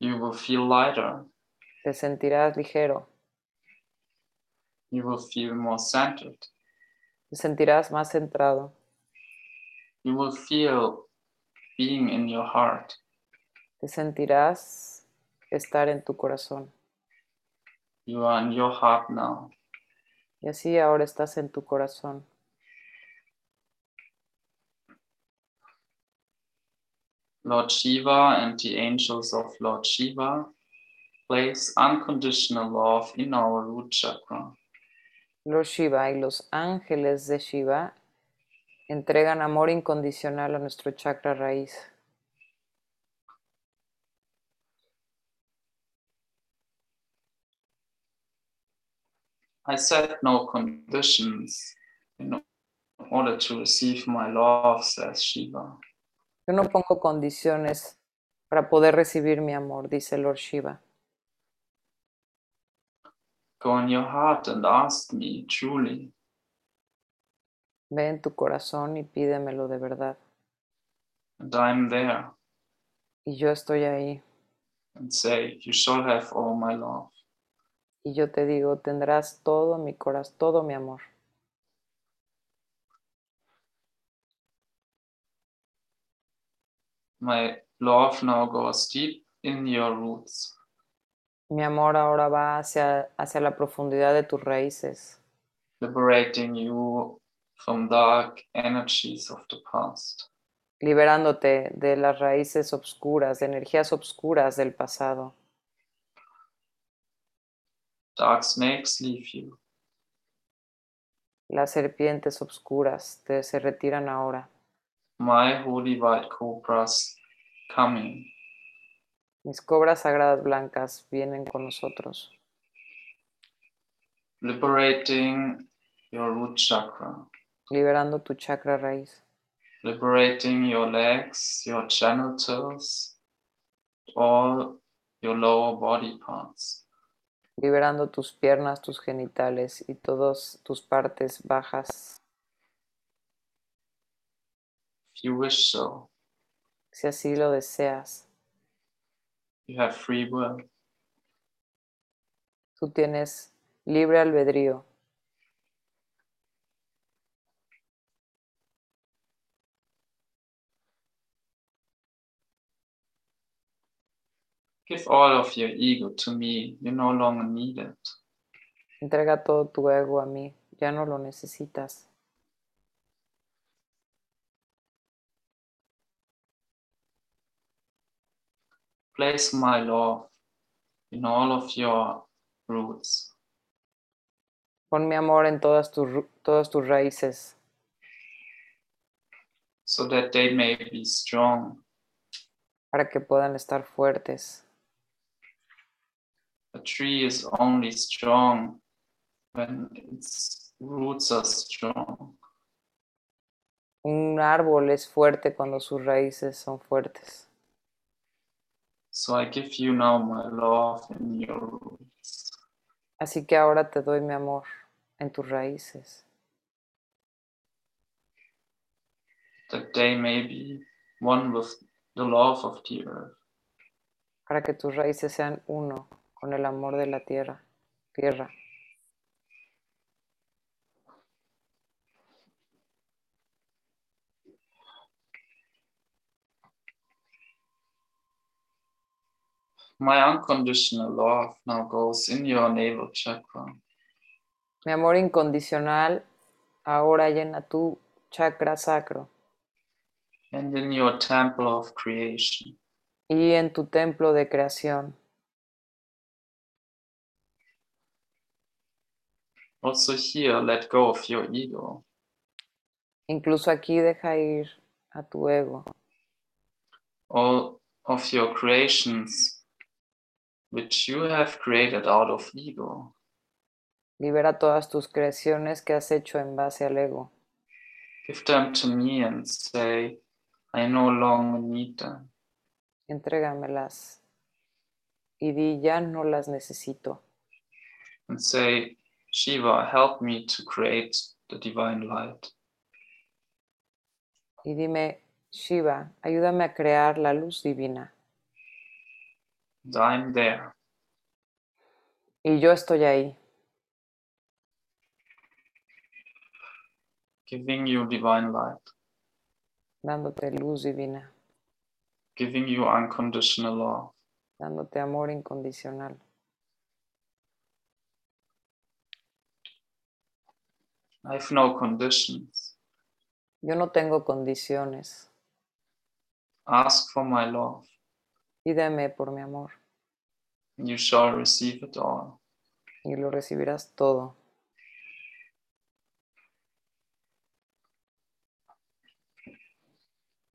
You will feel lighter.
Te sentirás ligero,
You will feel more centered.
te sentirás más centrado,
You will feel being in your heart.
te sentirás estar en tu corazón.
You are in your heart now.
Y así ahora estás en tu corazón.
Lord Shiva and the angels of Lord Shiva place unconditional love in our root chakra.
Lord Shiva y los ángeles de Shiva entregan amor incondicional a nuestro chakra raíz.
I set no conditions in order to receive my love, says Shiva.
Yo no pongo condiciones para poder recibir mi amor, dice Lord Shiva.
Go in your heart and ask me truly.
Ve en tu corazón y pídemelo de verdad.
And I'm there
Y yo estoy ahí.
and say, You shall have all my love.
Y yo te digo, tendrás todo mi corazón, todo mi amor.
My love now goes deep in your roots,
Mi amor ahora va hacia, hacia la profundidad de tus raíces,
liberating you from dark energies of the past.
liberándote de las raíces obscuras, de energías obscuras del pasado.
Dark snakes leave you.
Las serpientes obscuras te, se retiran ahora.
My holy white cobras coming.
Mis cobras sagradas blancas vienen con nosotros,
liberating your root chakra,
liberando tu chakra raíz,
liberating your legs, your genitals, all your lower body parts,
liberando tus piernas, tus genitales y todas tus partes bajas,
if you wish so.
si así lo deseas.
You have free will.
Tú tienes libre albedrío.
Give all of your ego to me. You no longer need it.
Entrega todo tu ego a mí, ya no lo necesitas.
Place my love in all of your roots.
Pon mi amor en todas tus, todas tus raíces,
so that they may be strong.
para que puedan estar fuertes.
A tree is only strong when its roots are strong.
Un árbol es fuerte cuando sus raíces son fuertes.
So I give you now my love in your roots.
Así que ahora te doy mi amor en tus raíces,
that they may be one with the love of the earth.
para que tus raíces sean uno con el amor de la tierra. Tierra.
My unconditional love now goes in your navel chakra.
Mi amor incondicional ahora llena tu chakra sacro
and in your temple of creation.
y en tu templo de creación.
Also, here, let go of your ego.
Incluso aquí deja ir a tu ego,
all of your creations which you have created out of ego.
libera todas tus creaciones que has hecho en base al ego.
Give them to me and say, I no longer need them.
Entrégamelas y di ya no las necesito.
And say, Shiva, help me to create the divine light.
Y dime, Shiva, ayúdame a crear la luz divina.
And I'm there.
Y yo estoy ahí,
giving you divine light,
dándote luz divina,
giving you unconditional love.
dándote amor incondicional.
I have no conditions.
Yo no tengo condiciones.
Ask for my love,
Pídeme por mi amor
and you shall receive it all.
y lo recibirás todo.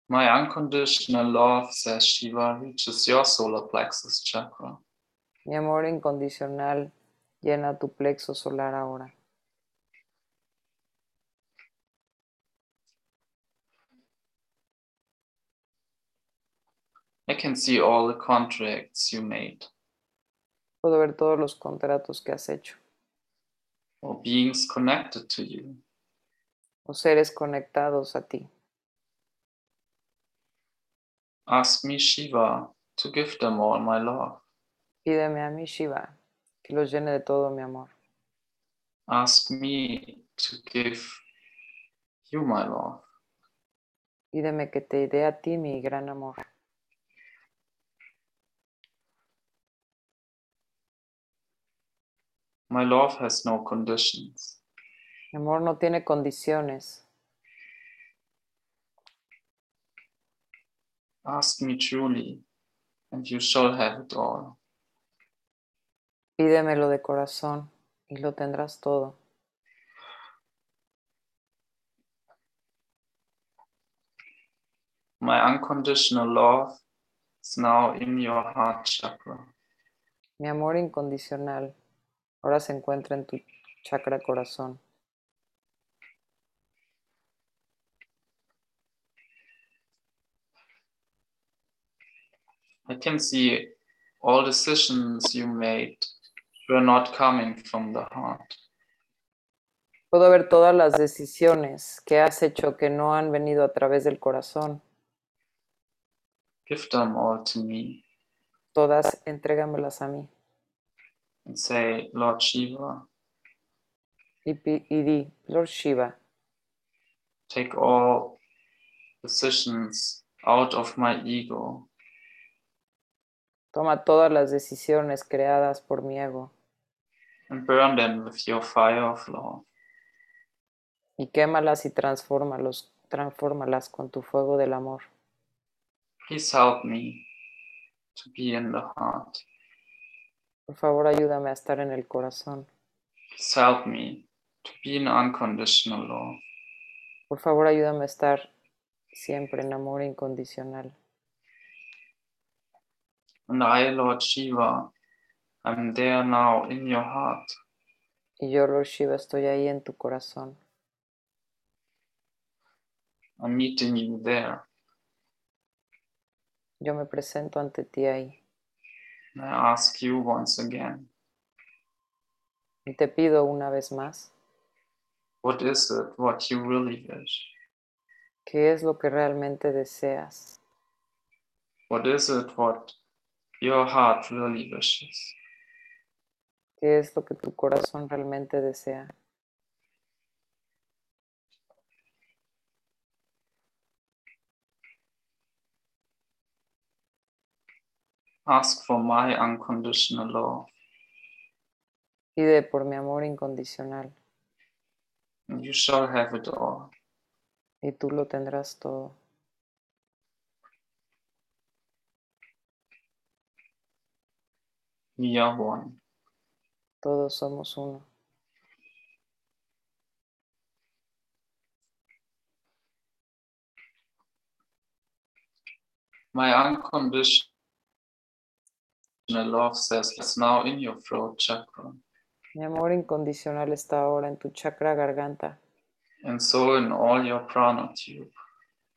My unconditional love, says Shiva, reaches your solar plexus chakra.
Mi amor incondicional llena tu plexo solar ahora.
I can see all the contracts you made
Puedo ver todos los contratos que has hecho
or beings connected to you.
o seres conectados a ti.
Ask me, Shiva, to give them all my love.
Pídeme a mí, Shiva, que los llene de todo mi amor.
Ask me to give you my love.
Pídeme que te dé a ti mi gran amor.
My love has no conditions.
Mi amor no tiene condiciones.
Ask me truly, and you shall have it all.
Pídemelo de corazón y lo tendrás todo.
My unconditional love is now in your heart chakra.
Mi amor incondicional ahora se encuentra en tu chakra corazón.
I can see all decisions you made were not coming from the heart.
Puedo ver todas las decisiones que has hecho que no han venido a través del corazón.
Give them all to me
Todas entrégamelas a mí.
And say, Lord Shiva,
di, Lord Shiva,
take all decisions out of my ego
toma todas las decisiones creadas por mi ego
and burn them with your fire of love.
y quémalas y transfórmalos, transfórmalas con tu fuego del amor.
Please help me to be in the heart.
Por favor, ayúdame a estar en el corazón.
Please help me to be in unconditional love.
Por favor, ayúdame a estar siempre en amor incondicional.
And I, Lord Shiva, I'm there now in your heart.
Y yo, Lord Shiva, estoy ahí en tu corazón.
I'm meeting you there.
Yo me presento ante ti ahí.
I ask you once again,
Y te pido una vez más,
what is it what you really wish?
¿qué es lo que realmente deseas?
What is it what your heart really wishes?
¿Qué es lo que tu corazón realmente desea?
Ask for my unconditional love,
Pide por mi amor incondicional
and you shall have it all.
y tú lo tendrás todo.
We are one.
Todos somos uno.
My unconditional love says it's now in your throat chakra,
Mi amor incondicional está ahora en tu chakra garganta
and so in all your prana tube.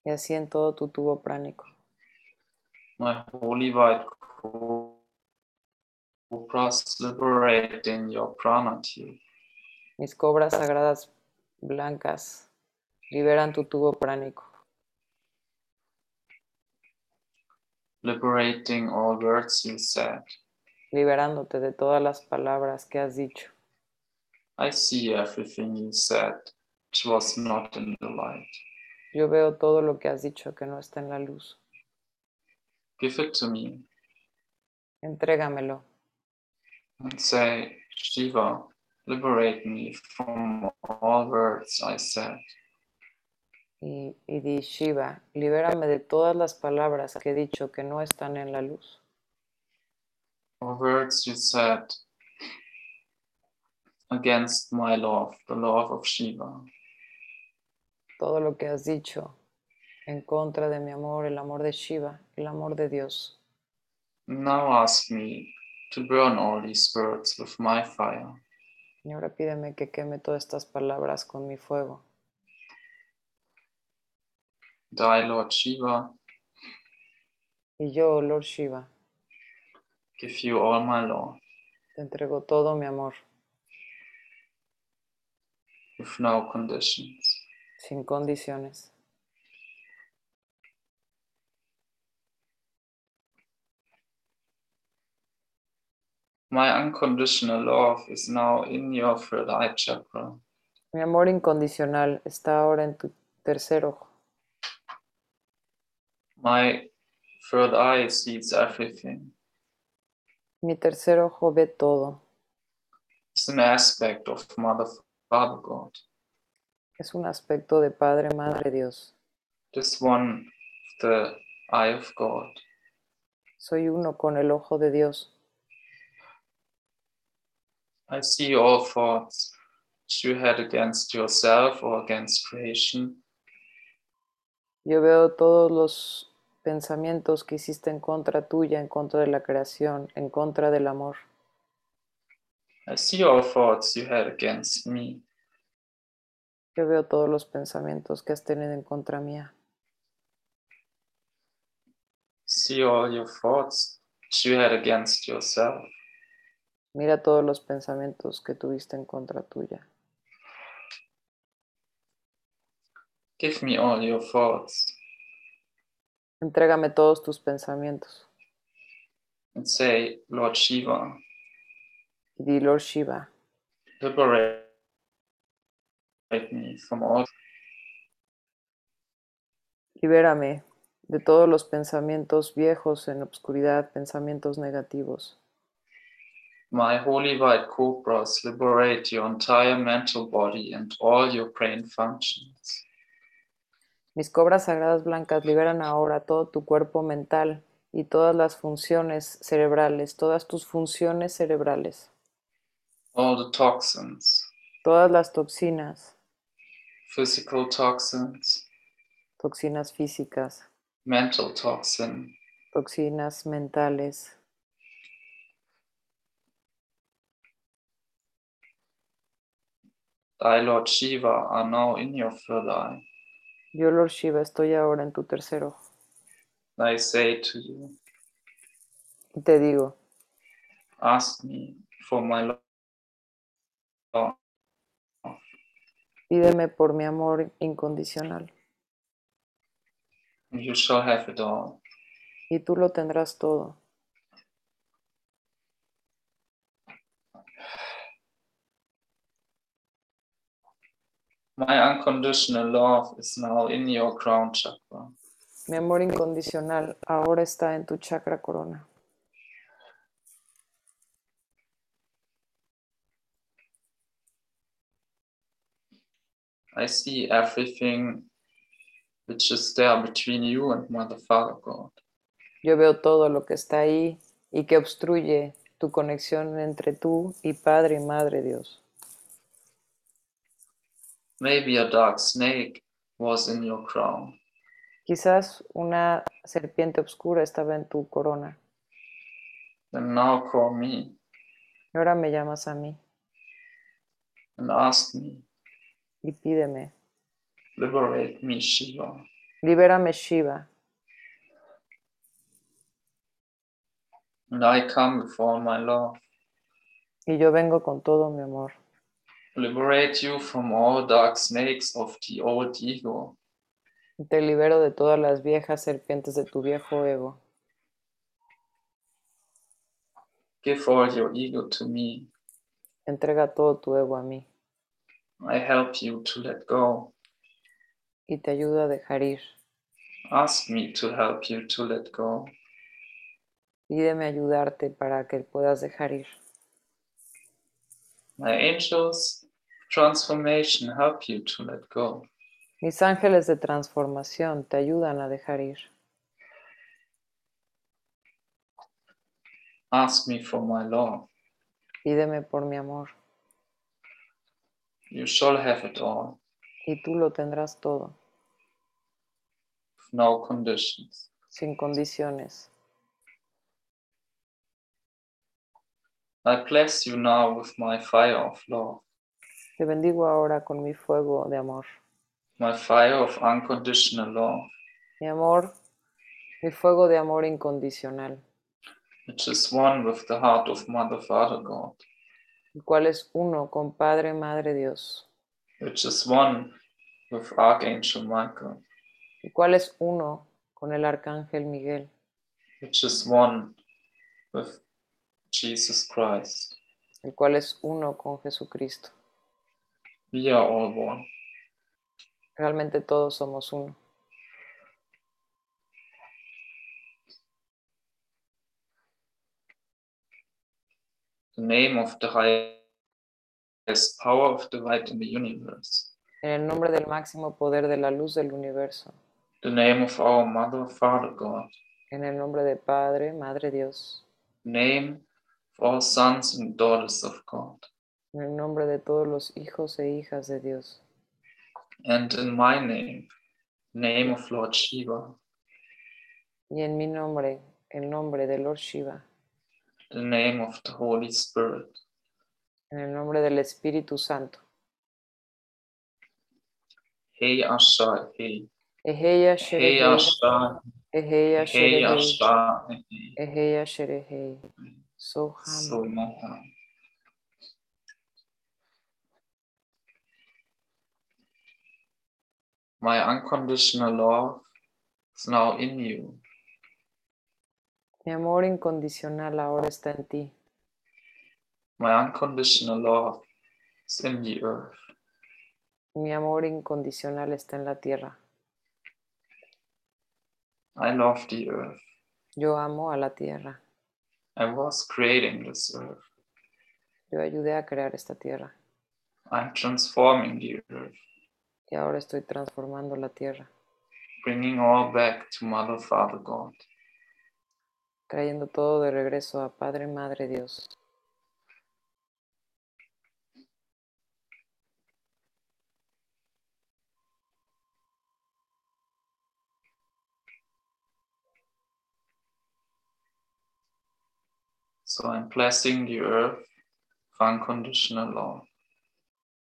y así en todo tu tubo pránico.
My holy white cobras liberate in your prana tube.
Mis cobras sagradas blancas liberan tu tubo pránico,
liberating all words you said.
liberándote de todas las palabras que has dicho.
I see everything you said, which was not in the light.
Yo veo todo lo que has dicho que no está en la luz.
Give it to me
Entrégamelo
and say, Shiva, liberate me from all words I said.
Y, y di, Shiva, libérame de todas las palabras que he dicho que no están en la luz.
All words you said against my love, the love of Shiva.
Todo lo que has dicho en contra de mi amor, el amor de Shiva, el amor de Dios.
Now ask me to burn all these words with my fire.
Y ahora pídeme que queme todas estas palabras con mi fuego.
Die, Lord Shiva,
Y yo, Lord Shiva,
give you all my love
te entrego todo mi amor,
with no conditions.
sin condiciones.
My unconditional love is now in your third eye chakra.
Mi amor incondicional está ahora en tu tercer ojo.
My third eye sees everything.
Mi tercer ojo ve todo.
It's an aspect of Mother, Father God.
Es un aspecto de Padre, Madre, Dios.
This one, of the eye of God.
Soy uno con el ojo de Dios.
I see all thoughts you had against yourself or against creation.
Yo veo todos los pensamientos que hiciste en contra tuya, en contra de la creación, en contra del amor.
I see all thoughts you had against me.
Yo veo todos los pensamientos que has tenido en contra mía.
See all your thoughts you had against yourself.
Mira todos los pensamientos que tuviste en contra tuya.
Give me all your thoughts
Entrégame todos tus pensamientos.
and say, Lord Shiva,
Y di, Lord Shiva,
liberate me from all
libérame de todos los pensamientos viejos en obscuridad, pensamientos negativos.
my holy white cobras, liberate your entire mental body and all your brain functions.
Mis cobras sagradas blancas liberan ahora todo tu cuerpo mental y todas las funciones cerebrales, todas tus funciones cerebrales,
all the toxins,
todas las toxinas,
physical toxins,
toxinas físicas,
mental toxin,
toxinas mentales.
thy Lord Shiva are now in your third eye.
Yo, Lord Shiva, estoy ahora en tu tercer ojo.
I say to you,
Y te digo,
ask me for my love.
pídeme por mi amor incondicional
You shall have it all.
y tú lo tendrás todo.
My unconditional love is now in your crown chakra.
Mi amor incondicional ahora está en tu chakra corona.
I see everything which is there between you and Mother Father God.
Yo veo todo lo que está ahí y que obstruye tu conexión entre tú y Padre y Madre Dios.
Maybe a dark snake was in your crown.
Quizás una serpiente oscura estaba en tu corona.
Then now call me
Y ahora me llamas a mí
and ask me,
y pídeme.
liberate me, Shiva.
Libérame Shiva.
And I come all my love.
Y yo vengo con todo mi amor.
Liberate you from all dark snakes of the old ego.
Te libero de todas las viejas serpientes de tu viejo ego.
Give all your ego to me.
Entrega todo tu ego a mí
I help you to let go.
y te ayudo a dejar ir.
Ask me to help you to let go.
Pídeme ayudarte para que puedas dejar ir.
My angels transformation help you to let go.
Mis ángeles de transformación te ayudan a dejar ir.
Ask me for my love.
Pídeme por mi amor
You shall have it all,
y tú lo tendrás todo,
no conditions.
sin condiciones.
I bless you now with my fire of love,
Te bendigo ahora con mi fuego de amor,
my fire of unconditional love.
mi amor mi fuego de amor incondicional,
which is one with the heart of Mother, Father God,
el cual es uno con Padre, Madre Dios,
which is one with Archangel Michael,
el cual es uno con el Arcángel Miguel,
which is one with Jesus Christ.
el cual es uno con Jesucristo.
We are all one.
Realmente todos somos uno.
The name of the highest power of the light in the universe.
En el nombre del máximo poder de la luz del universo,
The name of our Mother, Father God.
en el nombre de Padre, Madre Dios,
Name of all sons and daughters of God.
En el nombre de todos los hijos e hijas de Dios,
And in my name, name of Lord Shiva.
y en mi nombre, el nombre de Lord Shiva,
The name of the Holy Spirit.
en el nombre del Espíritu Santo.
Hey Asha, hey.
Eheya
Hey
Sherehei,
Asha,
Eheya
hey.
Eheya Sherehei, Soham.
So My unconditional love is now in you.
Mi amor incondicional ahora está en ti.
My unconditional love is in the earth.
Mi amor incondicional está en la tierra.
I love the earth.
Yo amo a la tierra.
I was creating this earth.
Yo ayudé a crear esta tierra
I'm transforming the earth,
y ahora estoy transformando la tierra,
bringing all back to Mother, Father God.
trayendo todo de regreso a Padre, Madre Dios.
So I'm blessing the earth with unconditional love.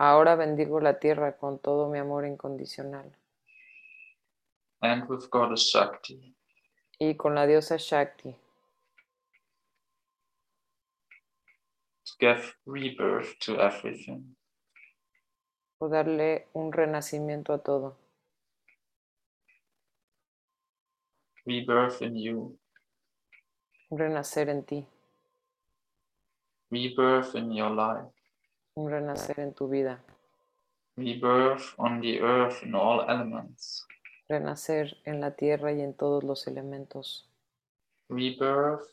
Ahora bendigo la tierra con todo mi amor incondicional.
And with Goddess Shakti.
y con la diosa Shakti.
To give rebirth to everything.
por darle un renacimiento a todo,
Rebirth in you,
renacer en ti,
rebirth in your life,
un renacer en tu vida,
rebirth on the earth in all elements,
renacer en la tierra y en todos los elementos,
rebirth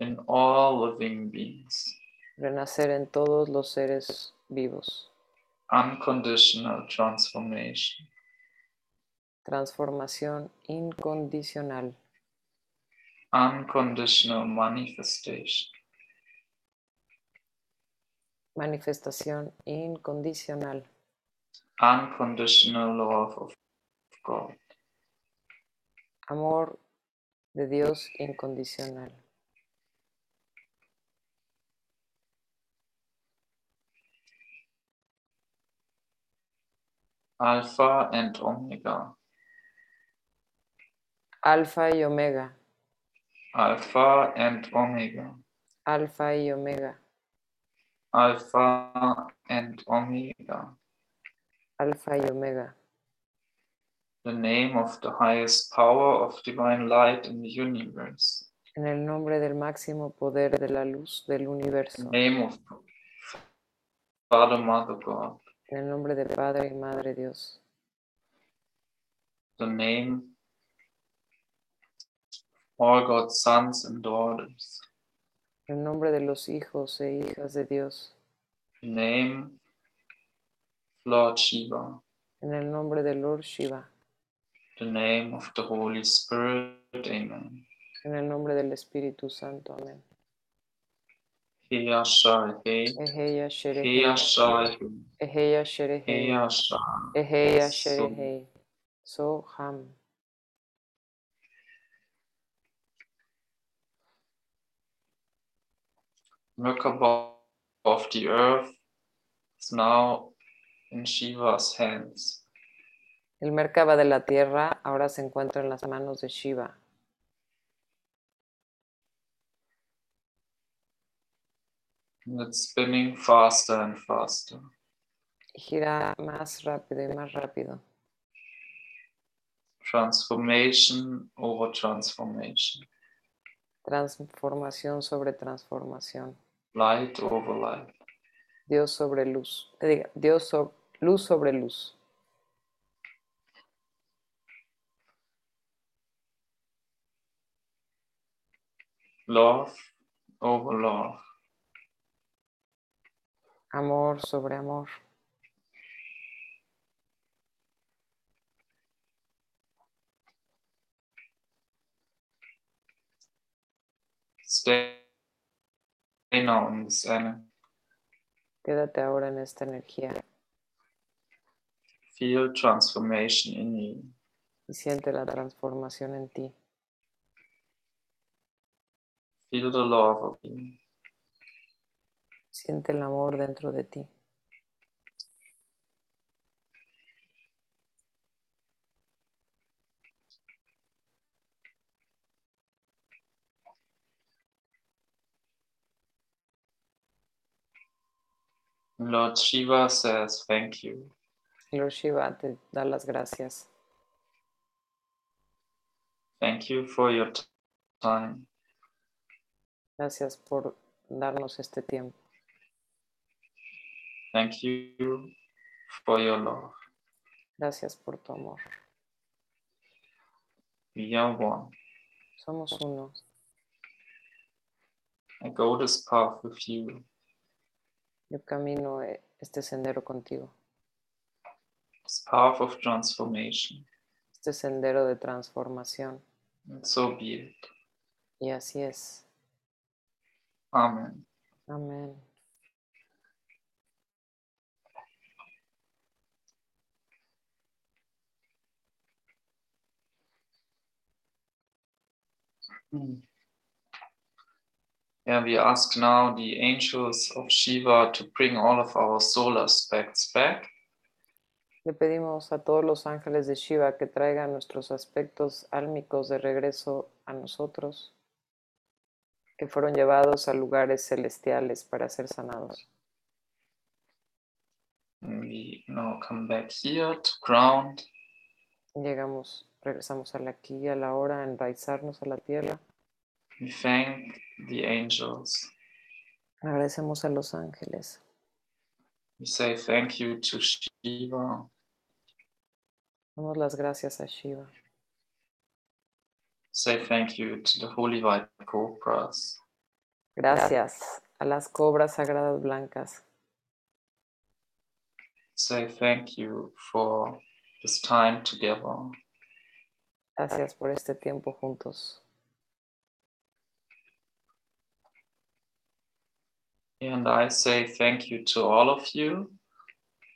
in all living beings,
renacer en todos los seres vivos,
unconditional transformation,
transformación incondicional,
unconditional manifestation,
manifestación incondicional,
unconditional love of God.
amor de Dios incondicional.
Alpha and Omega,
Alfa y Omega,
Alpha and Omega,
Alfa y Omega,
Alpha and Omega.
Alpha y Omega,
the name of the highest power of divine light in the universe,
en el nombre del máximo poder de la luz del
the
universo,
name of Father, Mother God,
en el nombre de Padre y Madre Dios,
the name of all God's sons and daughters,
en nombre de los hijos e hijas de Dios,
name Lord Shiva,
en el nombre de Lord Shiva,
the name of the Holy Spirit, Amen.
en el nombre del Espíritu Santo. Amén.
Heya
Eheya
Heya
Eheya. Eheya
So
Ham.
Merkaba of the earth is now in Shiva's hands.
El Merkaba de la Tierra ahora se encuentra en las manos de Shiva.
And it's spinning faster and faster.
gira más rápido y más rápido.
Transformation over transformation.
Transformación sobre transformación.
Light over light.
Dios sobre luz. Diga, Dios so- luz sobre luz.
Love over love.
Amor sobre amor.
Stay this energy.
Quédate ahora en esta energía
Feel transformation in you.
y siente la transformación en ti.
Feel the love of you.
Siente el amor dentro de ti.
Lord Shiva says thank you.
Lord Shiva te da las gracias.
Thank you for your time.
Gracias por darnos este tiempo.
Thank you for your love.
Gracias por tu amor.
We are one.
Somos uno.
I go this path with you.
Yo camino eh, este sendero contigo.
This path of transformation.
Este sendero de transformación.
And so be it.
Y así es.
Amen.
Amén.
Hmm. Yeah, we ask now the angels of Shiva to bring all of our solar aspects back.
Le pedimos a todos los ángeles de Shiva que traigan nuestros aspectos álmicos de regreso a nosotros, que fueron llevados a lugares celestiales para ser sanados.
We now come back here to ground.
Llegamos, regresamos a la aquí a la hora, a enraizarnos a la tierra.
We thank the angels.
Agradecemos a los ángeles.
We say thank you to Shiva.
Damos las gracias a Shiva.
Say thank you to the holy white cobras.
Gracias a las cobras sagradas blancas.
Say thank you for this time together.
Gracias por este tiempo juntos.
And I say thank you to all of you.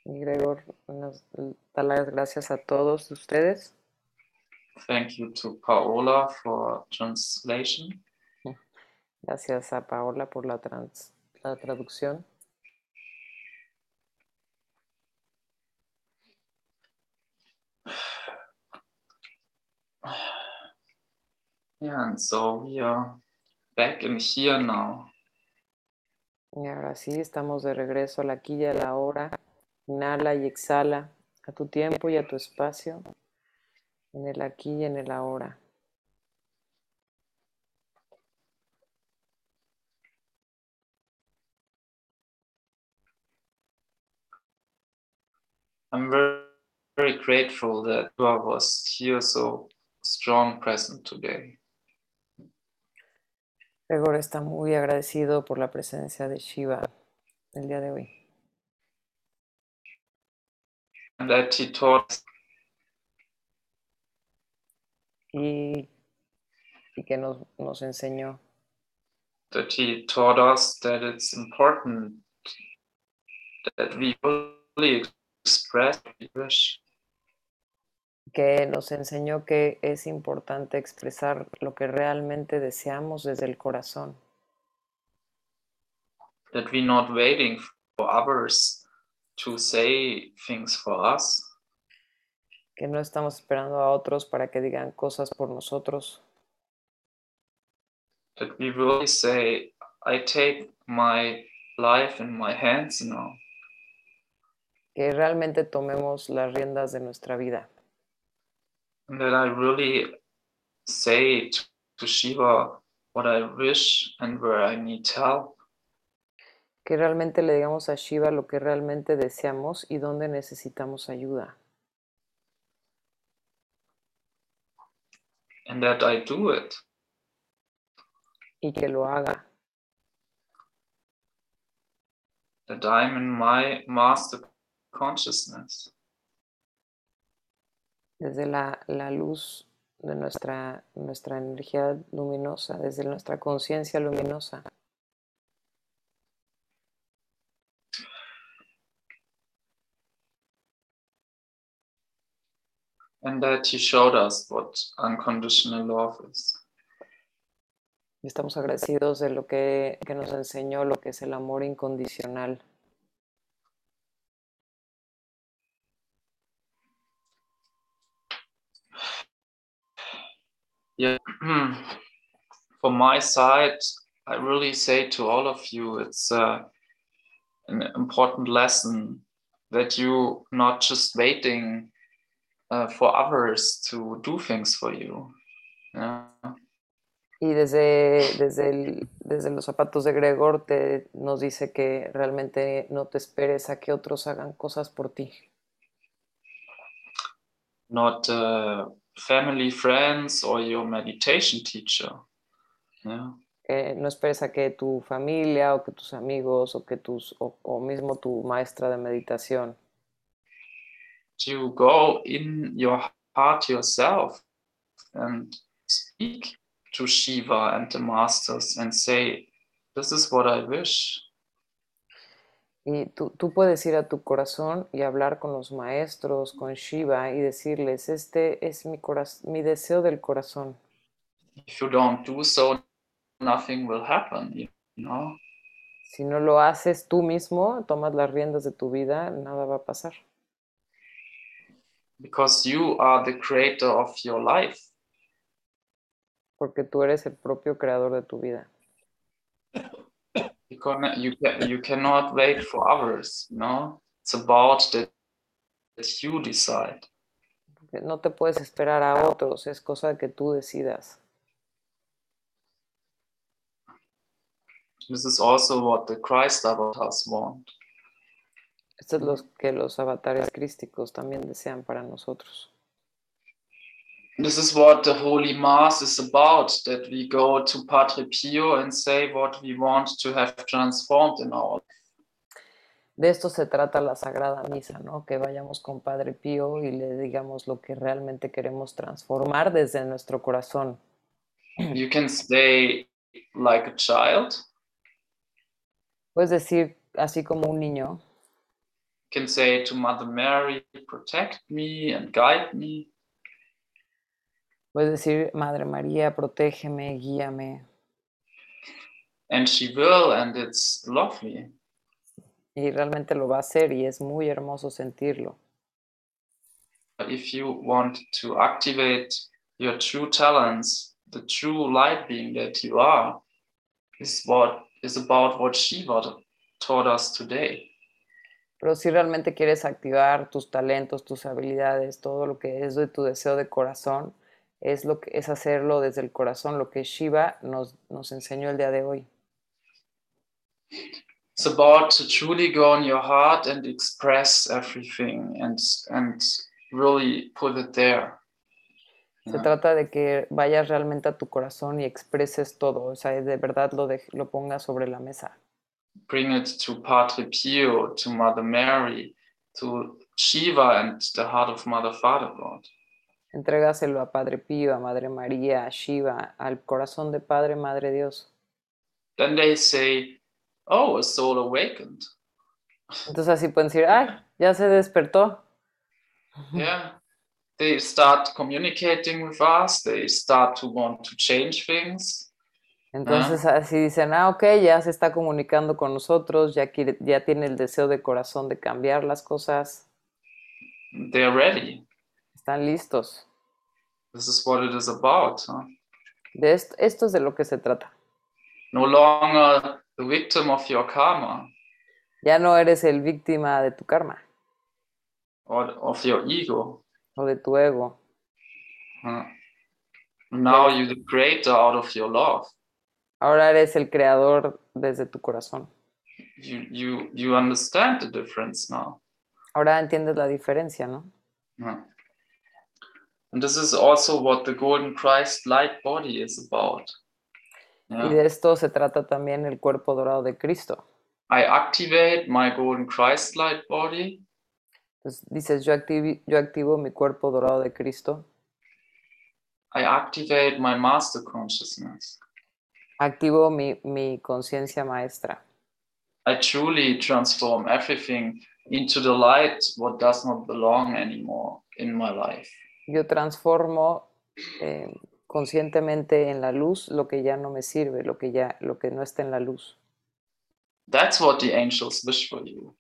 Y Gregor nos da las gracias a todos ustedes.
Thank you to Paola for translation.
Gracias a Paola por la, trans- la traducción.
Yeah, and so we are back in here now.
Y ahora sí, estamos de regreso a la aquí y a la hora. Inhala y exhala a tu tiempo y a tu espacio. En el aquí y en el ahora.
I'm very, very grateful that Shiva was here so strong present today.
Gregor está muy agradecido por la presencia de Shiva el día de hoy.
That he taught us
Y, y que nos, nos enseñó
that he taught us that it's important that we fully express.
Que nos enseñó que es importante expresar lo que realmente deseamos desde el corazón,
that we're not waiting for others to say things for us,
que no estamos esperando a otros para que digan cosas por nosotros,
that we really say, I take my life in my hands now.
que realmente tomemos las riendas de nuestra vida,
that I really say to, to Shiva what I wish and where I need help.
que realmente le digamos a Shiva lo que realmente deseamos y dónde necesitamos ayuda,
And that I do it.
y que lo haga,
That I'm in my master consciousness.
Desde la, la luz de nuestra, nuestra energía luminosa, desde nuestra conciencia luminosa.
And that he showed us what unconditional love is.
Estamos agradecidos de lo que, que nos enseñó lo que es el amor incondicional.
Yeah. From my side, I really say to all of you, it's uh, an important lesson that you not just waiting uh, for others to do things for you. Yeah.
Y desde, desde, el- desde los zapatos de Gregor te, nos dice que realmente no te esperes a que otros hagan cosas por ti.
Not uh, family, friends, or your meditation teacher. Yeah.
Eh, no esperes a que tu familia o que tus amigos o que tus o, o mismo tu maestra de meditación
To go in your heart yourself and speak to Shiva and the masters and say, This is what I wish.
Y tú, tú puedes ir a tu corazón y hablar con los maestros, con Shiva y decirles, este es mi, mi deseo del corazón.
If you don't do so, nothing will happen, you know.
Si no lo haces tú mismo, tomas las riendas de tu vida, nada va a pasar.
Because you are the creator of your life.
Porque tú eres el propio creador de tu vida.
You, can, you, can, you cannot wait for others, you know. It's about that, that you decide.
No te puedes esperar a otros, es cosa que tú decidas.
This is also what the Christ avatars want.
Esto es lo que los avatares crísticos también desean para nosotros.
This is what the Holy Mass is about, that we go to Padre Pio and say what we want to have transformed in our
De esto se trata la Sagrada Misa, ¿no? Que vayamos con Padre Pío y le digamos lo que realmente queremos transformar desde nuestro corazón.
You can stay like a child,
Puedes decir, así como un niño,
you can say to Mother Mary, protect me and guide me.
Puedes decir, Madre María, protégeme, guíame.
And she will, and it's lovely.
Y realmente lo va a hacer y es muy hermoso sentirlo.
If you want to activate your true talents, the true light being that you are, is what is about what Shiva taught us today.
Pero si realmente quieres activar tus talentos, tus habilidades, todo lo que es de tu deseo de corazón, es, lo que, es hacerlo desde el corazón, lo que Shiva nos, nos enseñó el día de hoy.
It's about to truly go in your heart and express everything and and really put it there.
Se
Yeah.
trata de que vayas realmente a tu corazón y expreses todo, o sea, de verdad lo, de- lo pongas sobre la mesa.
Bring it to Padre Pio, to Mother Mary, to Shiva and the heart of Mother Father God.
Entrégaselo a Padre Pío, a Madre María, a Shiva, al corazón de Padre, Madre Dios.
Then they say, Oh, a soul awakened.
Entonces así pueden decir, ay, ya se despertó.
Yeah. They start communicating with us, they start to want to change things.
Entonces así dicen, ah, ok, ya se está comunicando con nosotros, ya, quiere, ya tiene el deseo de corazón de cambiar las cosas,
They're ready.
Están listos.
This is what it is about. huh?
De esto, esto es de lo que se trata.
No longer the victim of your karma
Ya no eres el víctima de tu karma
or of your ego.
o de tu ego.
huh? Now you're the creator out of your love.
Ahora eres el creador desde tu corazón.
You you you understand the difference now.
Ahora entiendes la diferencia, ¿no?
Yeah. And this is also what the golden Christ light body is about.
Y de esto se trata también el cuerpo dorado de Cristo.
I activate my golden Christ light body
Entonces dices, yo, activi- yo activo mi cuerpo dorado de Cristo,
I activate my master consciousness.
activo mi, mi conciencia maestra.
I truly transform everything into the light what does not belong anymore in my life.
Yo transformo eh, conscientemente en la luz lo que ya no me sirve, lo que ya, lo que no está en la luz.
That's what the angels wish for you.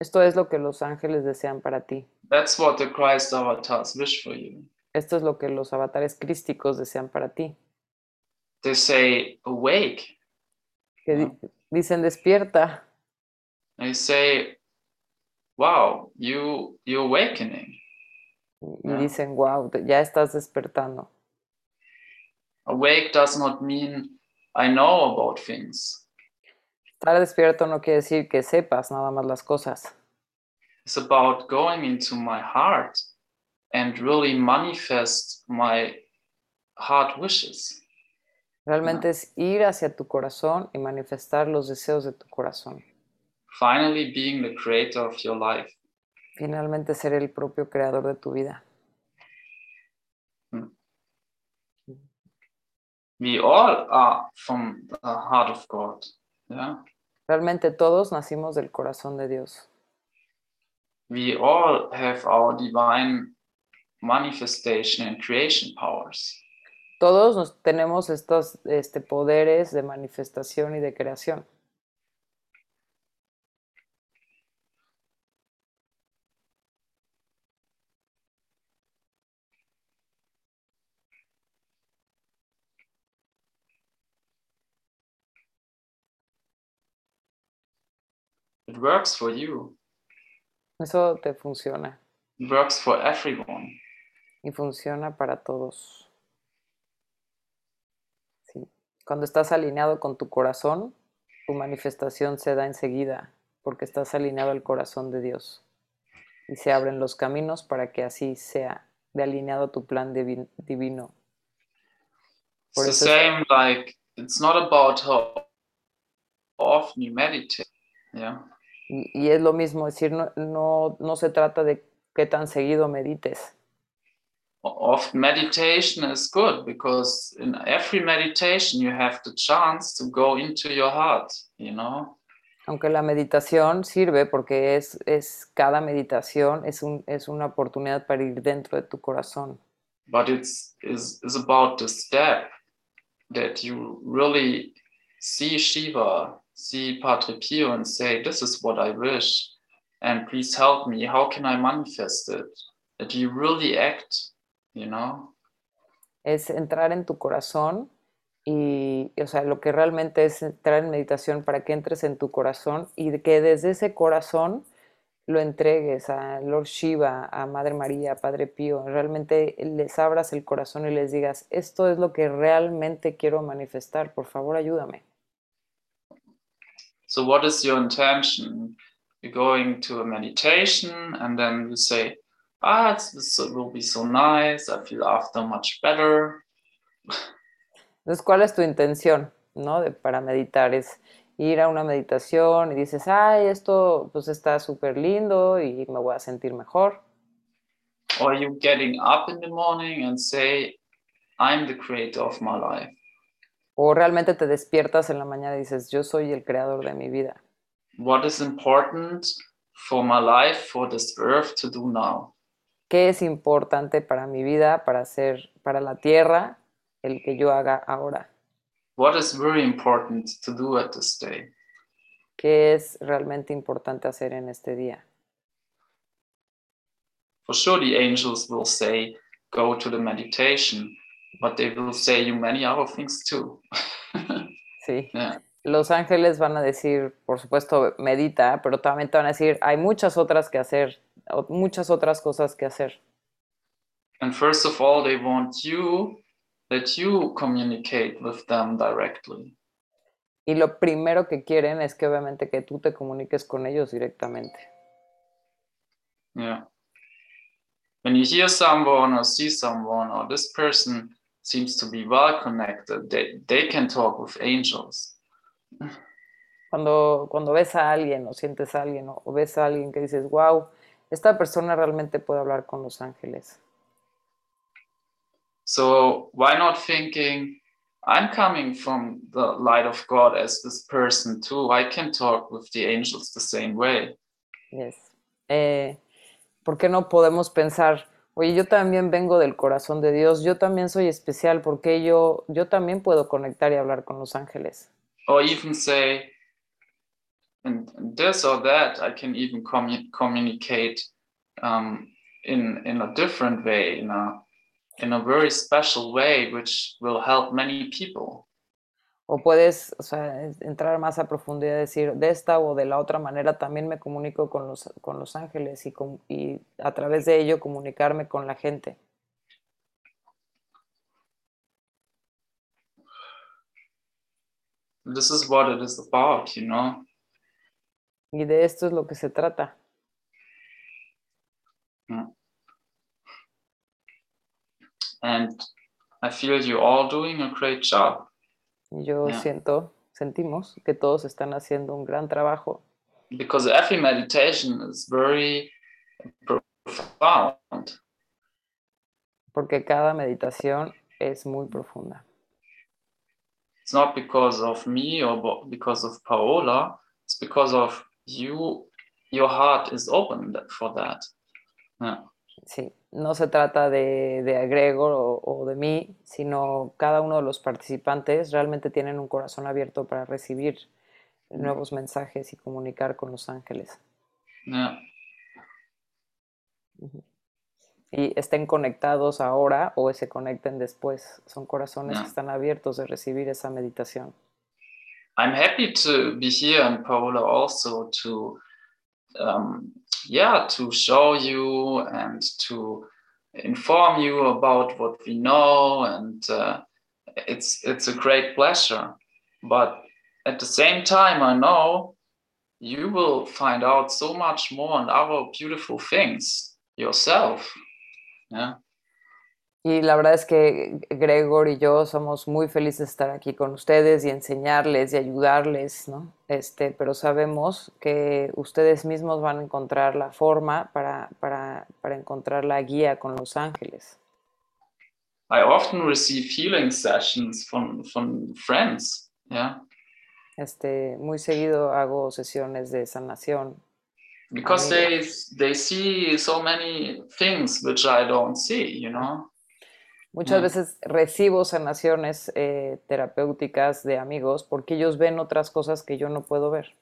Esto es lo que los ángeles desean para ti.
That's what the Christ avatars wish for you.
Esto es lo que los avatares crísticos desean para ti.
They say, awake.
Que di- dicen despierta.
They say, wow, you you're awakening.
Y
Ah.
dicen, wow, ya estás despertando.
Awake does not mean I know about things.
Estar despierto no quiere decir que sepas nada más las cosas.
It's about going into my heart and really manifest my heart wishes.
Realmente es ir hacia tu corazón y manifestar los deseos de tu corazón.
Finally being the creator of your life.
Finalmente ser el propio creador de tu vida.
We all are from the heart of God. Yeah.
Realmente todos nacimos del corazón de Dios.
We all have our divine manifestation and creation powers.
Todos nos- tenemos estos este, poderes de manifestación y de creación.
It works for you.
Eso te funciona
It works for everyone.
y funciona para todos. Sí. Cuando estás alineado con tu corazón, tu manifestación se da enseguida porque estás alineado al corazón de Dios. Y se abren los caminos para que así sea de alineado a tu plan divi- divino.
It's
Por
the
eso es-
same like it's not about how often you meditate. Yeah.
Y, y es lo mismo, es decir, no, no, no se trata de qué tan seguido medites.
Oft meditation is good because in every meditation you have the chance to go into your heart, you know.
Aunque la meditación sirve porque es, es cada meditación es, un, es una oportunidad para ir dentro de tu corazón.
But it's is is about the step that you really see Shiva, see Padre Pio and say, This is what I wish. And please help me. How can I manifest it? That you really act, you know?
Es entrar en tu corazón y, o sea, lo que realmente es entrar en meditación para que entres en tu corazón y que desde ese corazón lo entregues a Lord Shiva, a Madre María, a Padre Pío, realmente les abras el corazón y les digas, esto es lo que realmente quiero manifestar, por favor ayúdame.
So, what is your intention? You're going to a meditation, and then you say, Ah, it's, this will be so nice. I feel after much better.
Entonces, ¿cuál es tu intención, no? De, para meditar es ir a una meditación y dices, ay, esto pues está súper lindo y me voy a sentir mejor.
Or you getting up in the morning and say, I'm the creator of my life.
O realmente te despiertas en la mañana y dices, yo soy el creador de mi vida.
What is important for my life, for this earth to do now?
¿Qué es importante para mi vida, para hacer, para la tierra, el que yo haga ahora?
What is very important to do at this day?
¿Qué es realmente importante hacer en este día?
for sure the angels will say, go to the meditation, but they will say you many other things too.
Sí.
yeah.
Los ángeles van a decir, por supuesto, medita, pero también te van a decir, hay muchas otras que hacer, muchas otras cosas que hacer.
And first of all, they want you that you communicate with them directly.
Y lo primero que quieren es que obviamente que tú te comuniques con ellos directamente.
Yeah. When you hear someone or see someone, or this person seems to be well connected, they, they can talk with angels.
Cuando, cuando ves a alguien o sientes a alguien o, o ves a alguien que dices, wow, esta persona realmente puede hablar con los ángeles.
So why not thinking, I'm coming from the light of God as this person too. I can talk with the angels the same way.
Yes. Eh, ¿Por qué no podemos pensar, oye, yo también vengo del corazón de Dios, yo también soy especial, porque yo, yo también puedo conectar y hablar con los ángeles?
Or even say, in this or that, I can even commu- communicate um, in in a different way, in a in a very special way, which will help many people.
O puedes o sea, es- entrar más a profundidad y decir, de esta o de la otra manera también me comunico con los, con los ángeles y, con- y a través de ello comunicarme con la gente.
This is what it is about, you know.
Y de esto es lo que se trata.
And I feel you all doing a great job.
Y yo
Ya.
siento, sentimos que todos están haciendo un gran trabajo
because every meditation is very profound.
porque cada meditación es muy profunda.
It's not because of me or because of Paola, it's because of you. Your heart is open for that. Yeah.
Sí, no se trata de, de Gregor o, o de mí, sino cada uno de los participantes realmente tienen un corazón abierto para recibir nuevos mensajes y comunicar con los ángeles.
Yeah.
Y estén conectados ahora o se conecten después. Son corazones
Ya.
que están abiertos de recibir esa meditación.
I'm happy to be here and Paola also to, um, yeah, to show you and to inform you about what we know, and uh, it's it's a great pleasure. But at the same time, I know you will find out so much more and other beautiful things yourself. Yeah.
Y la verdad es que Gregor y yo somos muy felices de estar aquí con ustedes y enseñarles y ayudarles, ¿no? Este, pero sabemos que ustedes mismos van a encontrar la forma para, para, para encontrar la guía con los ángeles.
I often receive healing sessions from from friends. Yeah.
Este, muy seguido hago sesiones de sanación
because they they see so many things which I don't see, you know.
Muchas
Mm.
veces recibo sanaciones eh, terapéuticas de amigos porque ellos ven otras cosas que yo no puedo ver.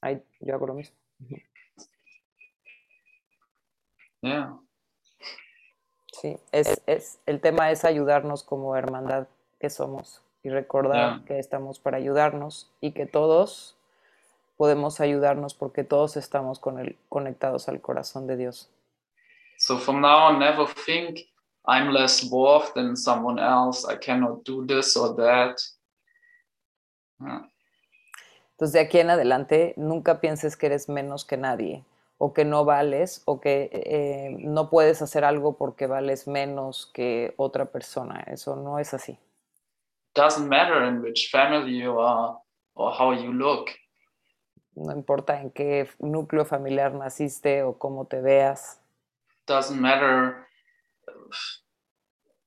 Ahí yo hago lo mismo.
Yeah,
Sí, es, es, el tema es ayudarnos como hermandad que somos y recordar que estamos para ayudarnos y que todos podemos ayudarnos porque todos estamos con el, conectados al corazón de Dios.
so from now on, never think I'm less worth than someone else. I cannot do this or that. Yeah.
Entonces, de aquí en adelante, nunca pienses que eres menos que nadie, o que no vales, o que eh, no puedes hacer algo porque vales menos que otra persona. Eso no es así.
Doesn't matter in which family you are or how you look.
No importa en qué núcleo familiar naciste o cómo te veas.
Doesn't matter.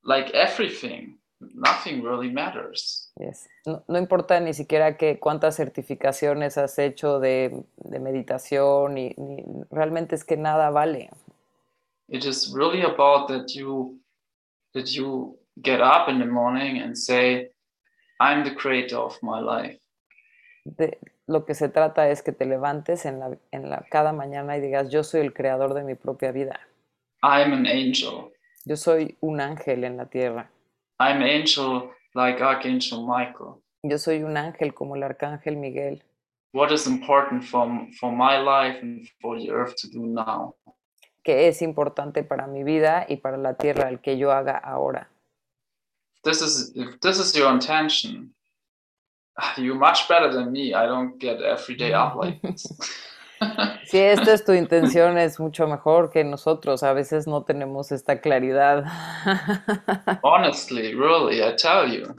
Like everything, nothing really matters.
Yes. No, no importa ni siquiera que cuántas certificaciones has hecho de, de meditación, y, ni- realmente es que nada vale.
It is really about that you that you get up in the morning and say, I'm the creator of my life.
De- lo que se trata es que te levantes en la, en la, cada mañana y digas, yo soy el creador de mi propia vida.
I'm an angel.
Yo soy un ángel en la tierra.
I'm angel like Archangel Michael.
Yo soy un ángel como el arcángel Miguel.
What is important for, for my life and for the earth to do now?
que es importante para mi vida y para la tierra el que yo haga ahora.
This is if this is your intention. You're much better than me. I don't get every day up like this.
Si esta es tu intención, es mucho mejor que nosotros. A veces no tenemos esta claridad.
Honestly, really, I tell you.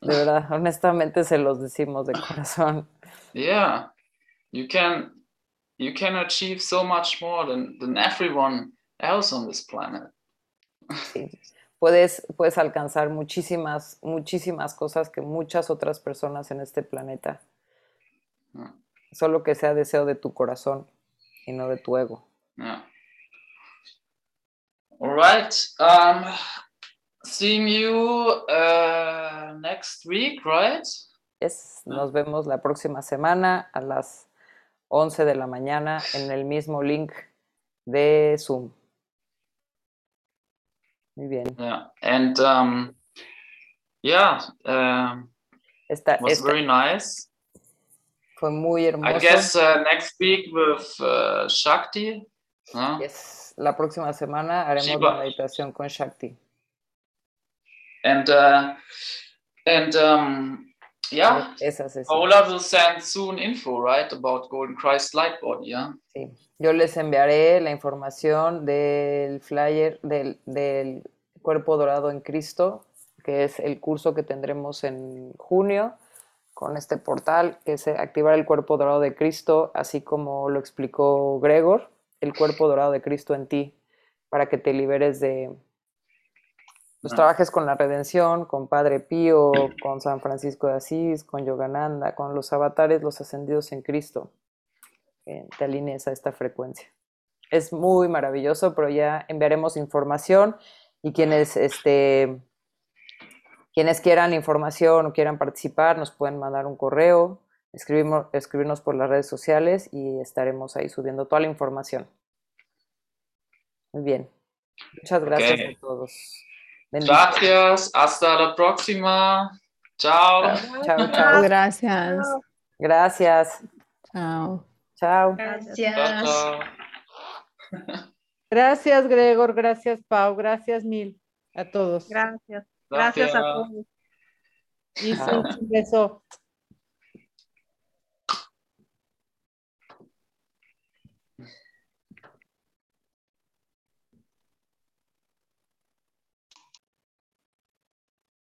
De verdad, honestamente se los decimos de corazón.
Yeah, you can you can achieve so much more than, than everyone else on this planet.
Sí. Puedes, puedes alcanzar muchísimas, muchísimas cosas que muchas otras personas en este planeta.
Yeah.
Solo que sea deseo de tu corazón y no de tu ego.
Yeah. All right. Um, seeing you uh, next week, right?
Yes, nos vemos la próxima semana a las 11 de la mañana en el mismo link de Zoom. Muy bien.
Yeah. And um, yeah, um,
Esta,
was
esta
very nice.
Fue muy
I
hermoso.
guess uh, next week with uh, Shakti. huh?
Yes, La próxima semana haremos
Shiva.
la meditación con Shakti.
And uh, and um, yeah. Paola will send soon info, right, about Golden Christ Light Body. Yeah.
Sí. Yo les enviaré la información del flyer del, del Cuerpo Dorado en Cristo, que es el curso que tendremos en junio con este portal, que es activar el Cuerpo Dorado de Cristo, así como lo explicó Gregor, el Cuerpo Dorado de Cristo en ti, para que te liberes de... Pues
Ah.
trabajes con la redención, con Padre Pío, con San Francisco de Asís, con Yogananda, con los avatares, los ascendidos en Cristo que te alinees a esta frecuencia. Es muy maravilloso, pero ya enviaremos información y quienes, este, quienes quieran información o quieran participar nos pueden mandar un correo, escribimos, escribirnos por las redes sociales y estaremos ahí subiendo toda la información. Muy bien. Muchas gracias a todos.
Gracias. Hasta la próxima. Chao.
Chao, chao.
Gracias.
Gracias.
Chao.
Chao.
Chao,
Gracias.
chao.
Gracias, Gregor. Gracias, Pau. Gracias mil a todos.
Gracias. Gracias a todos.
Y un beso.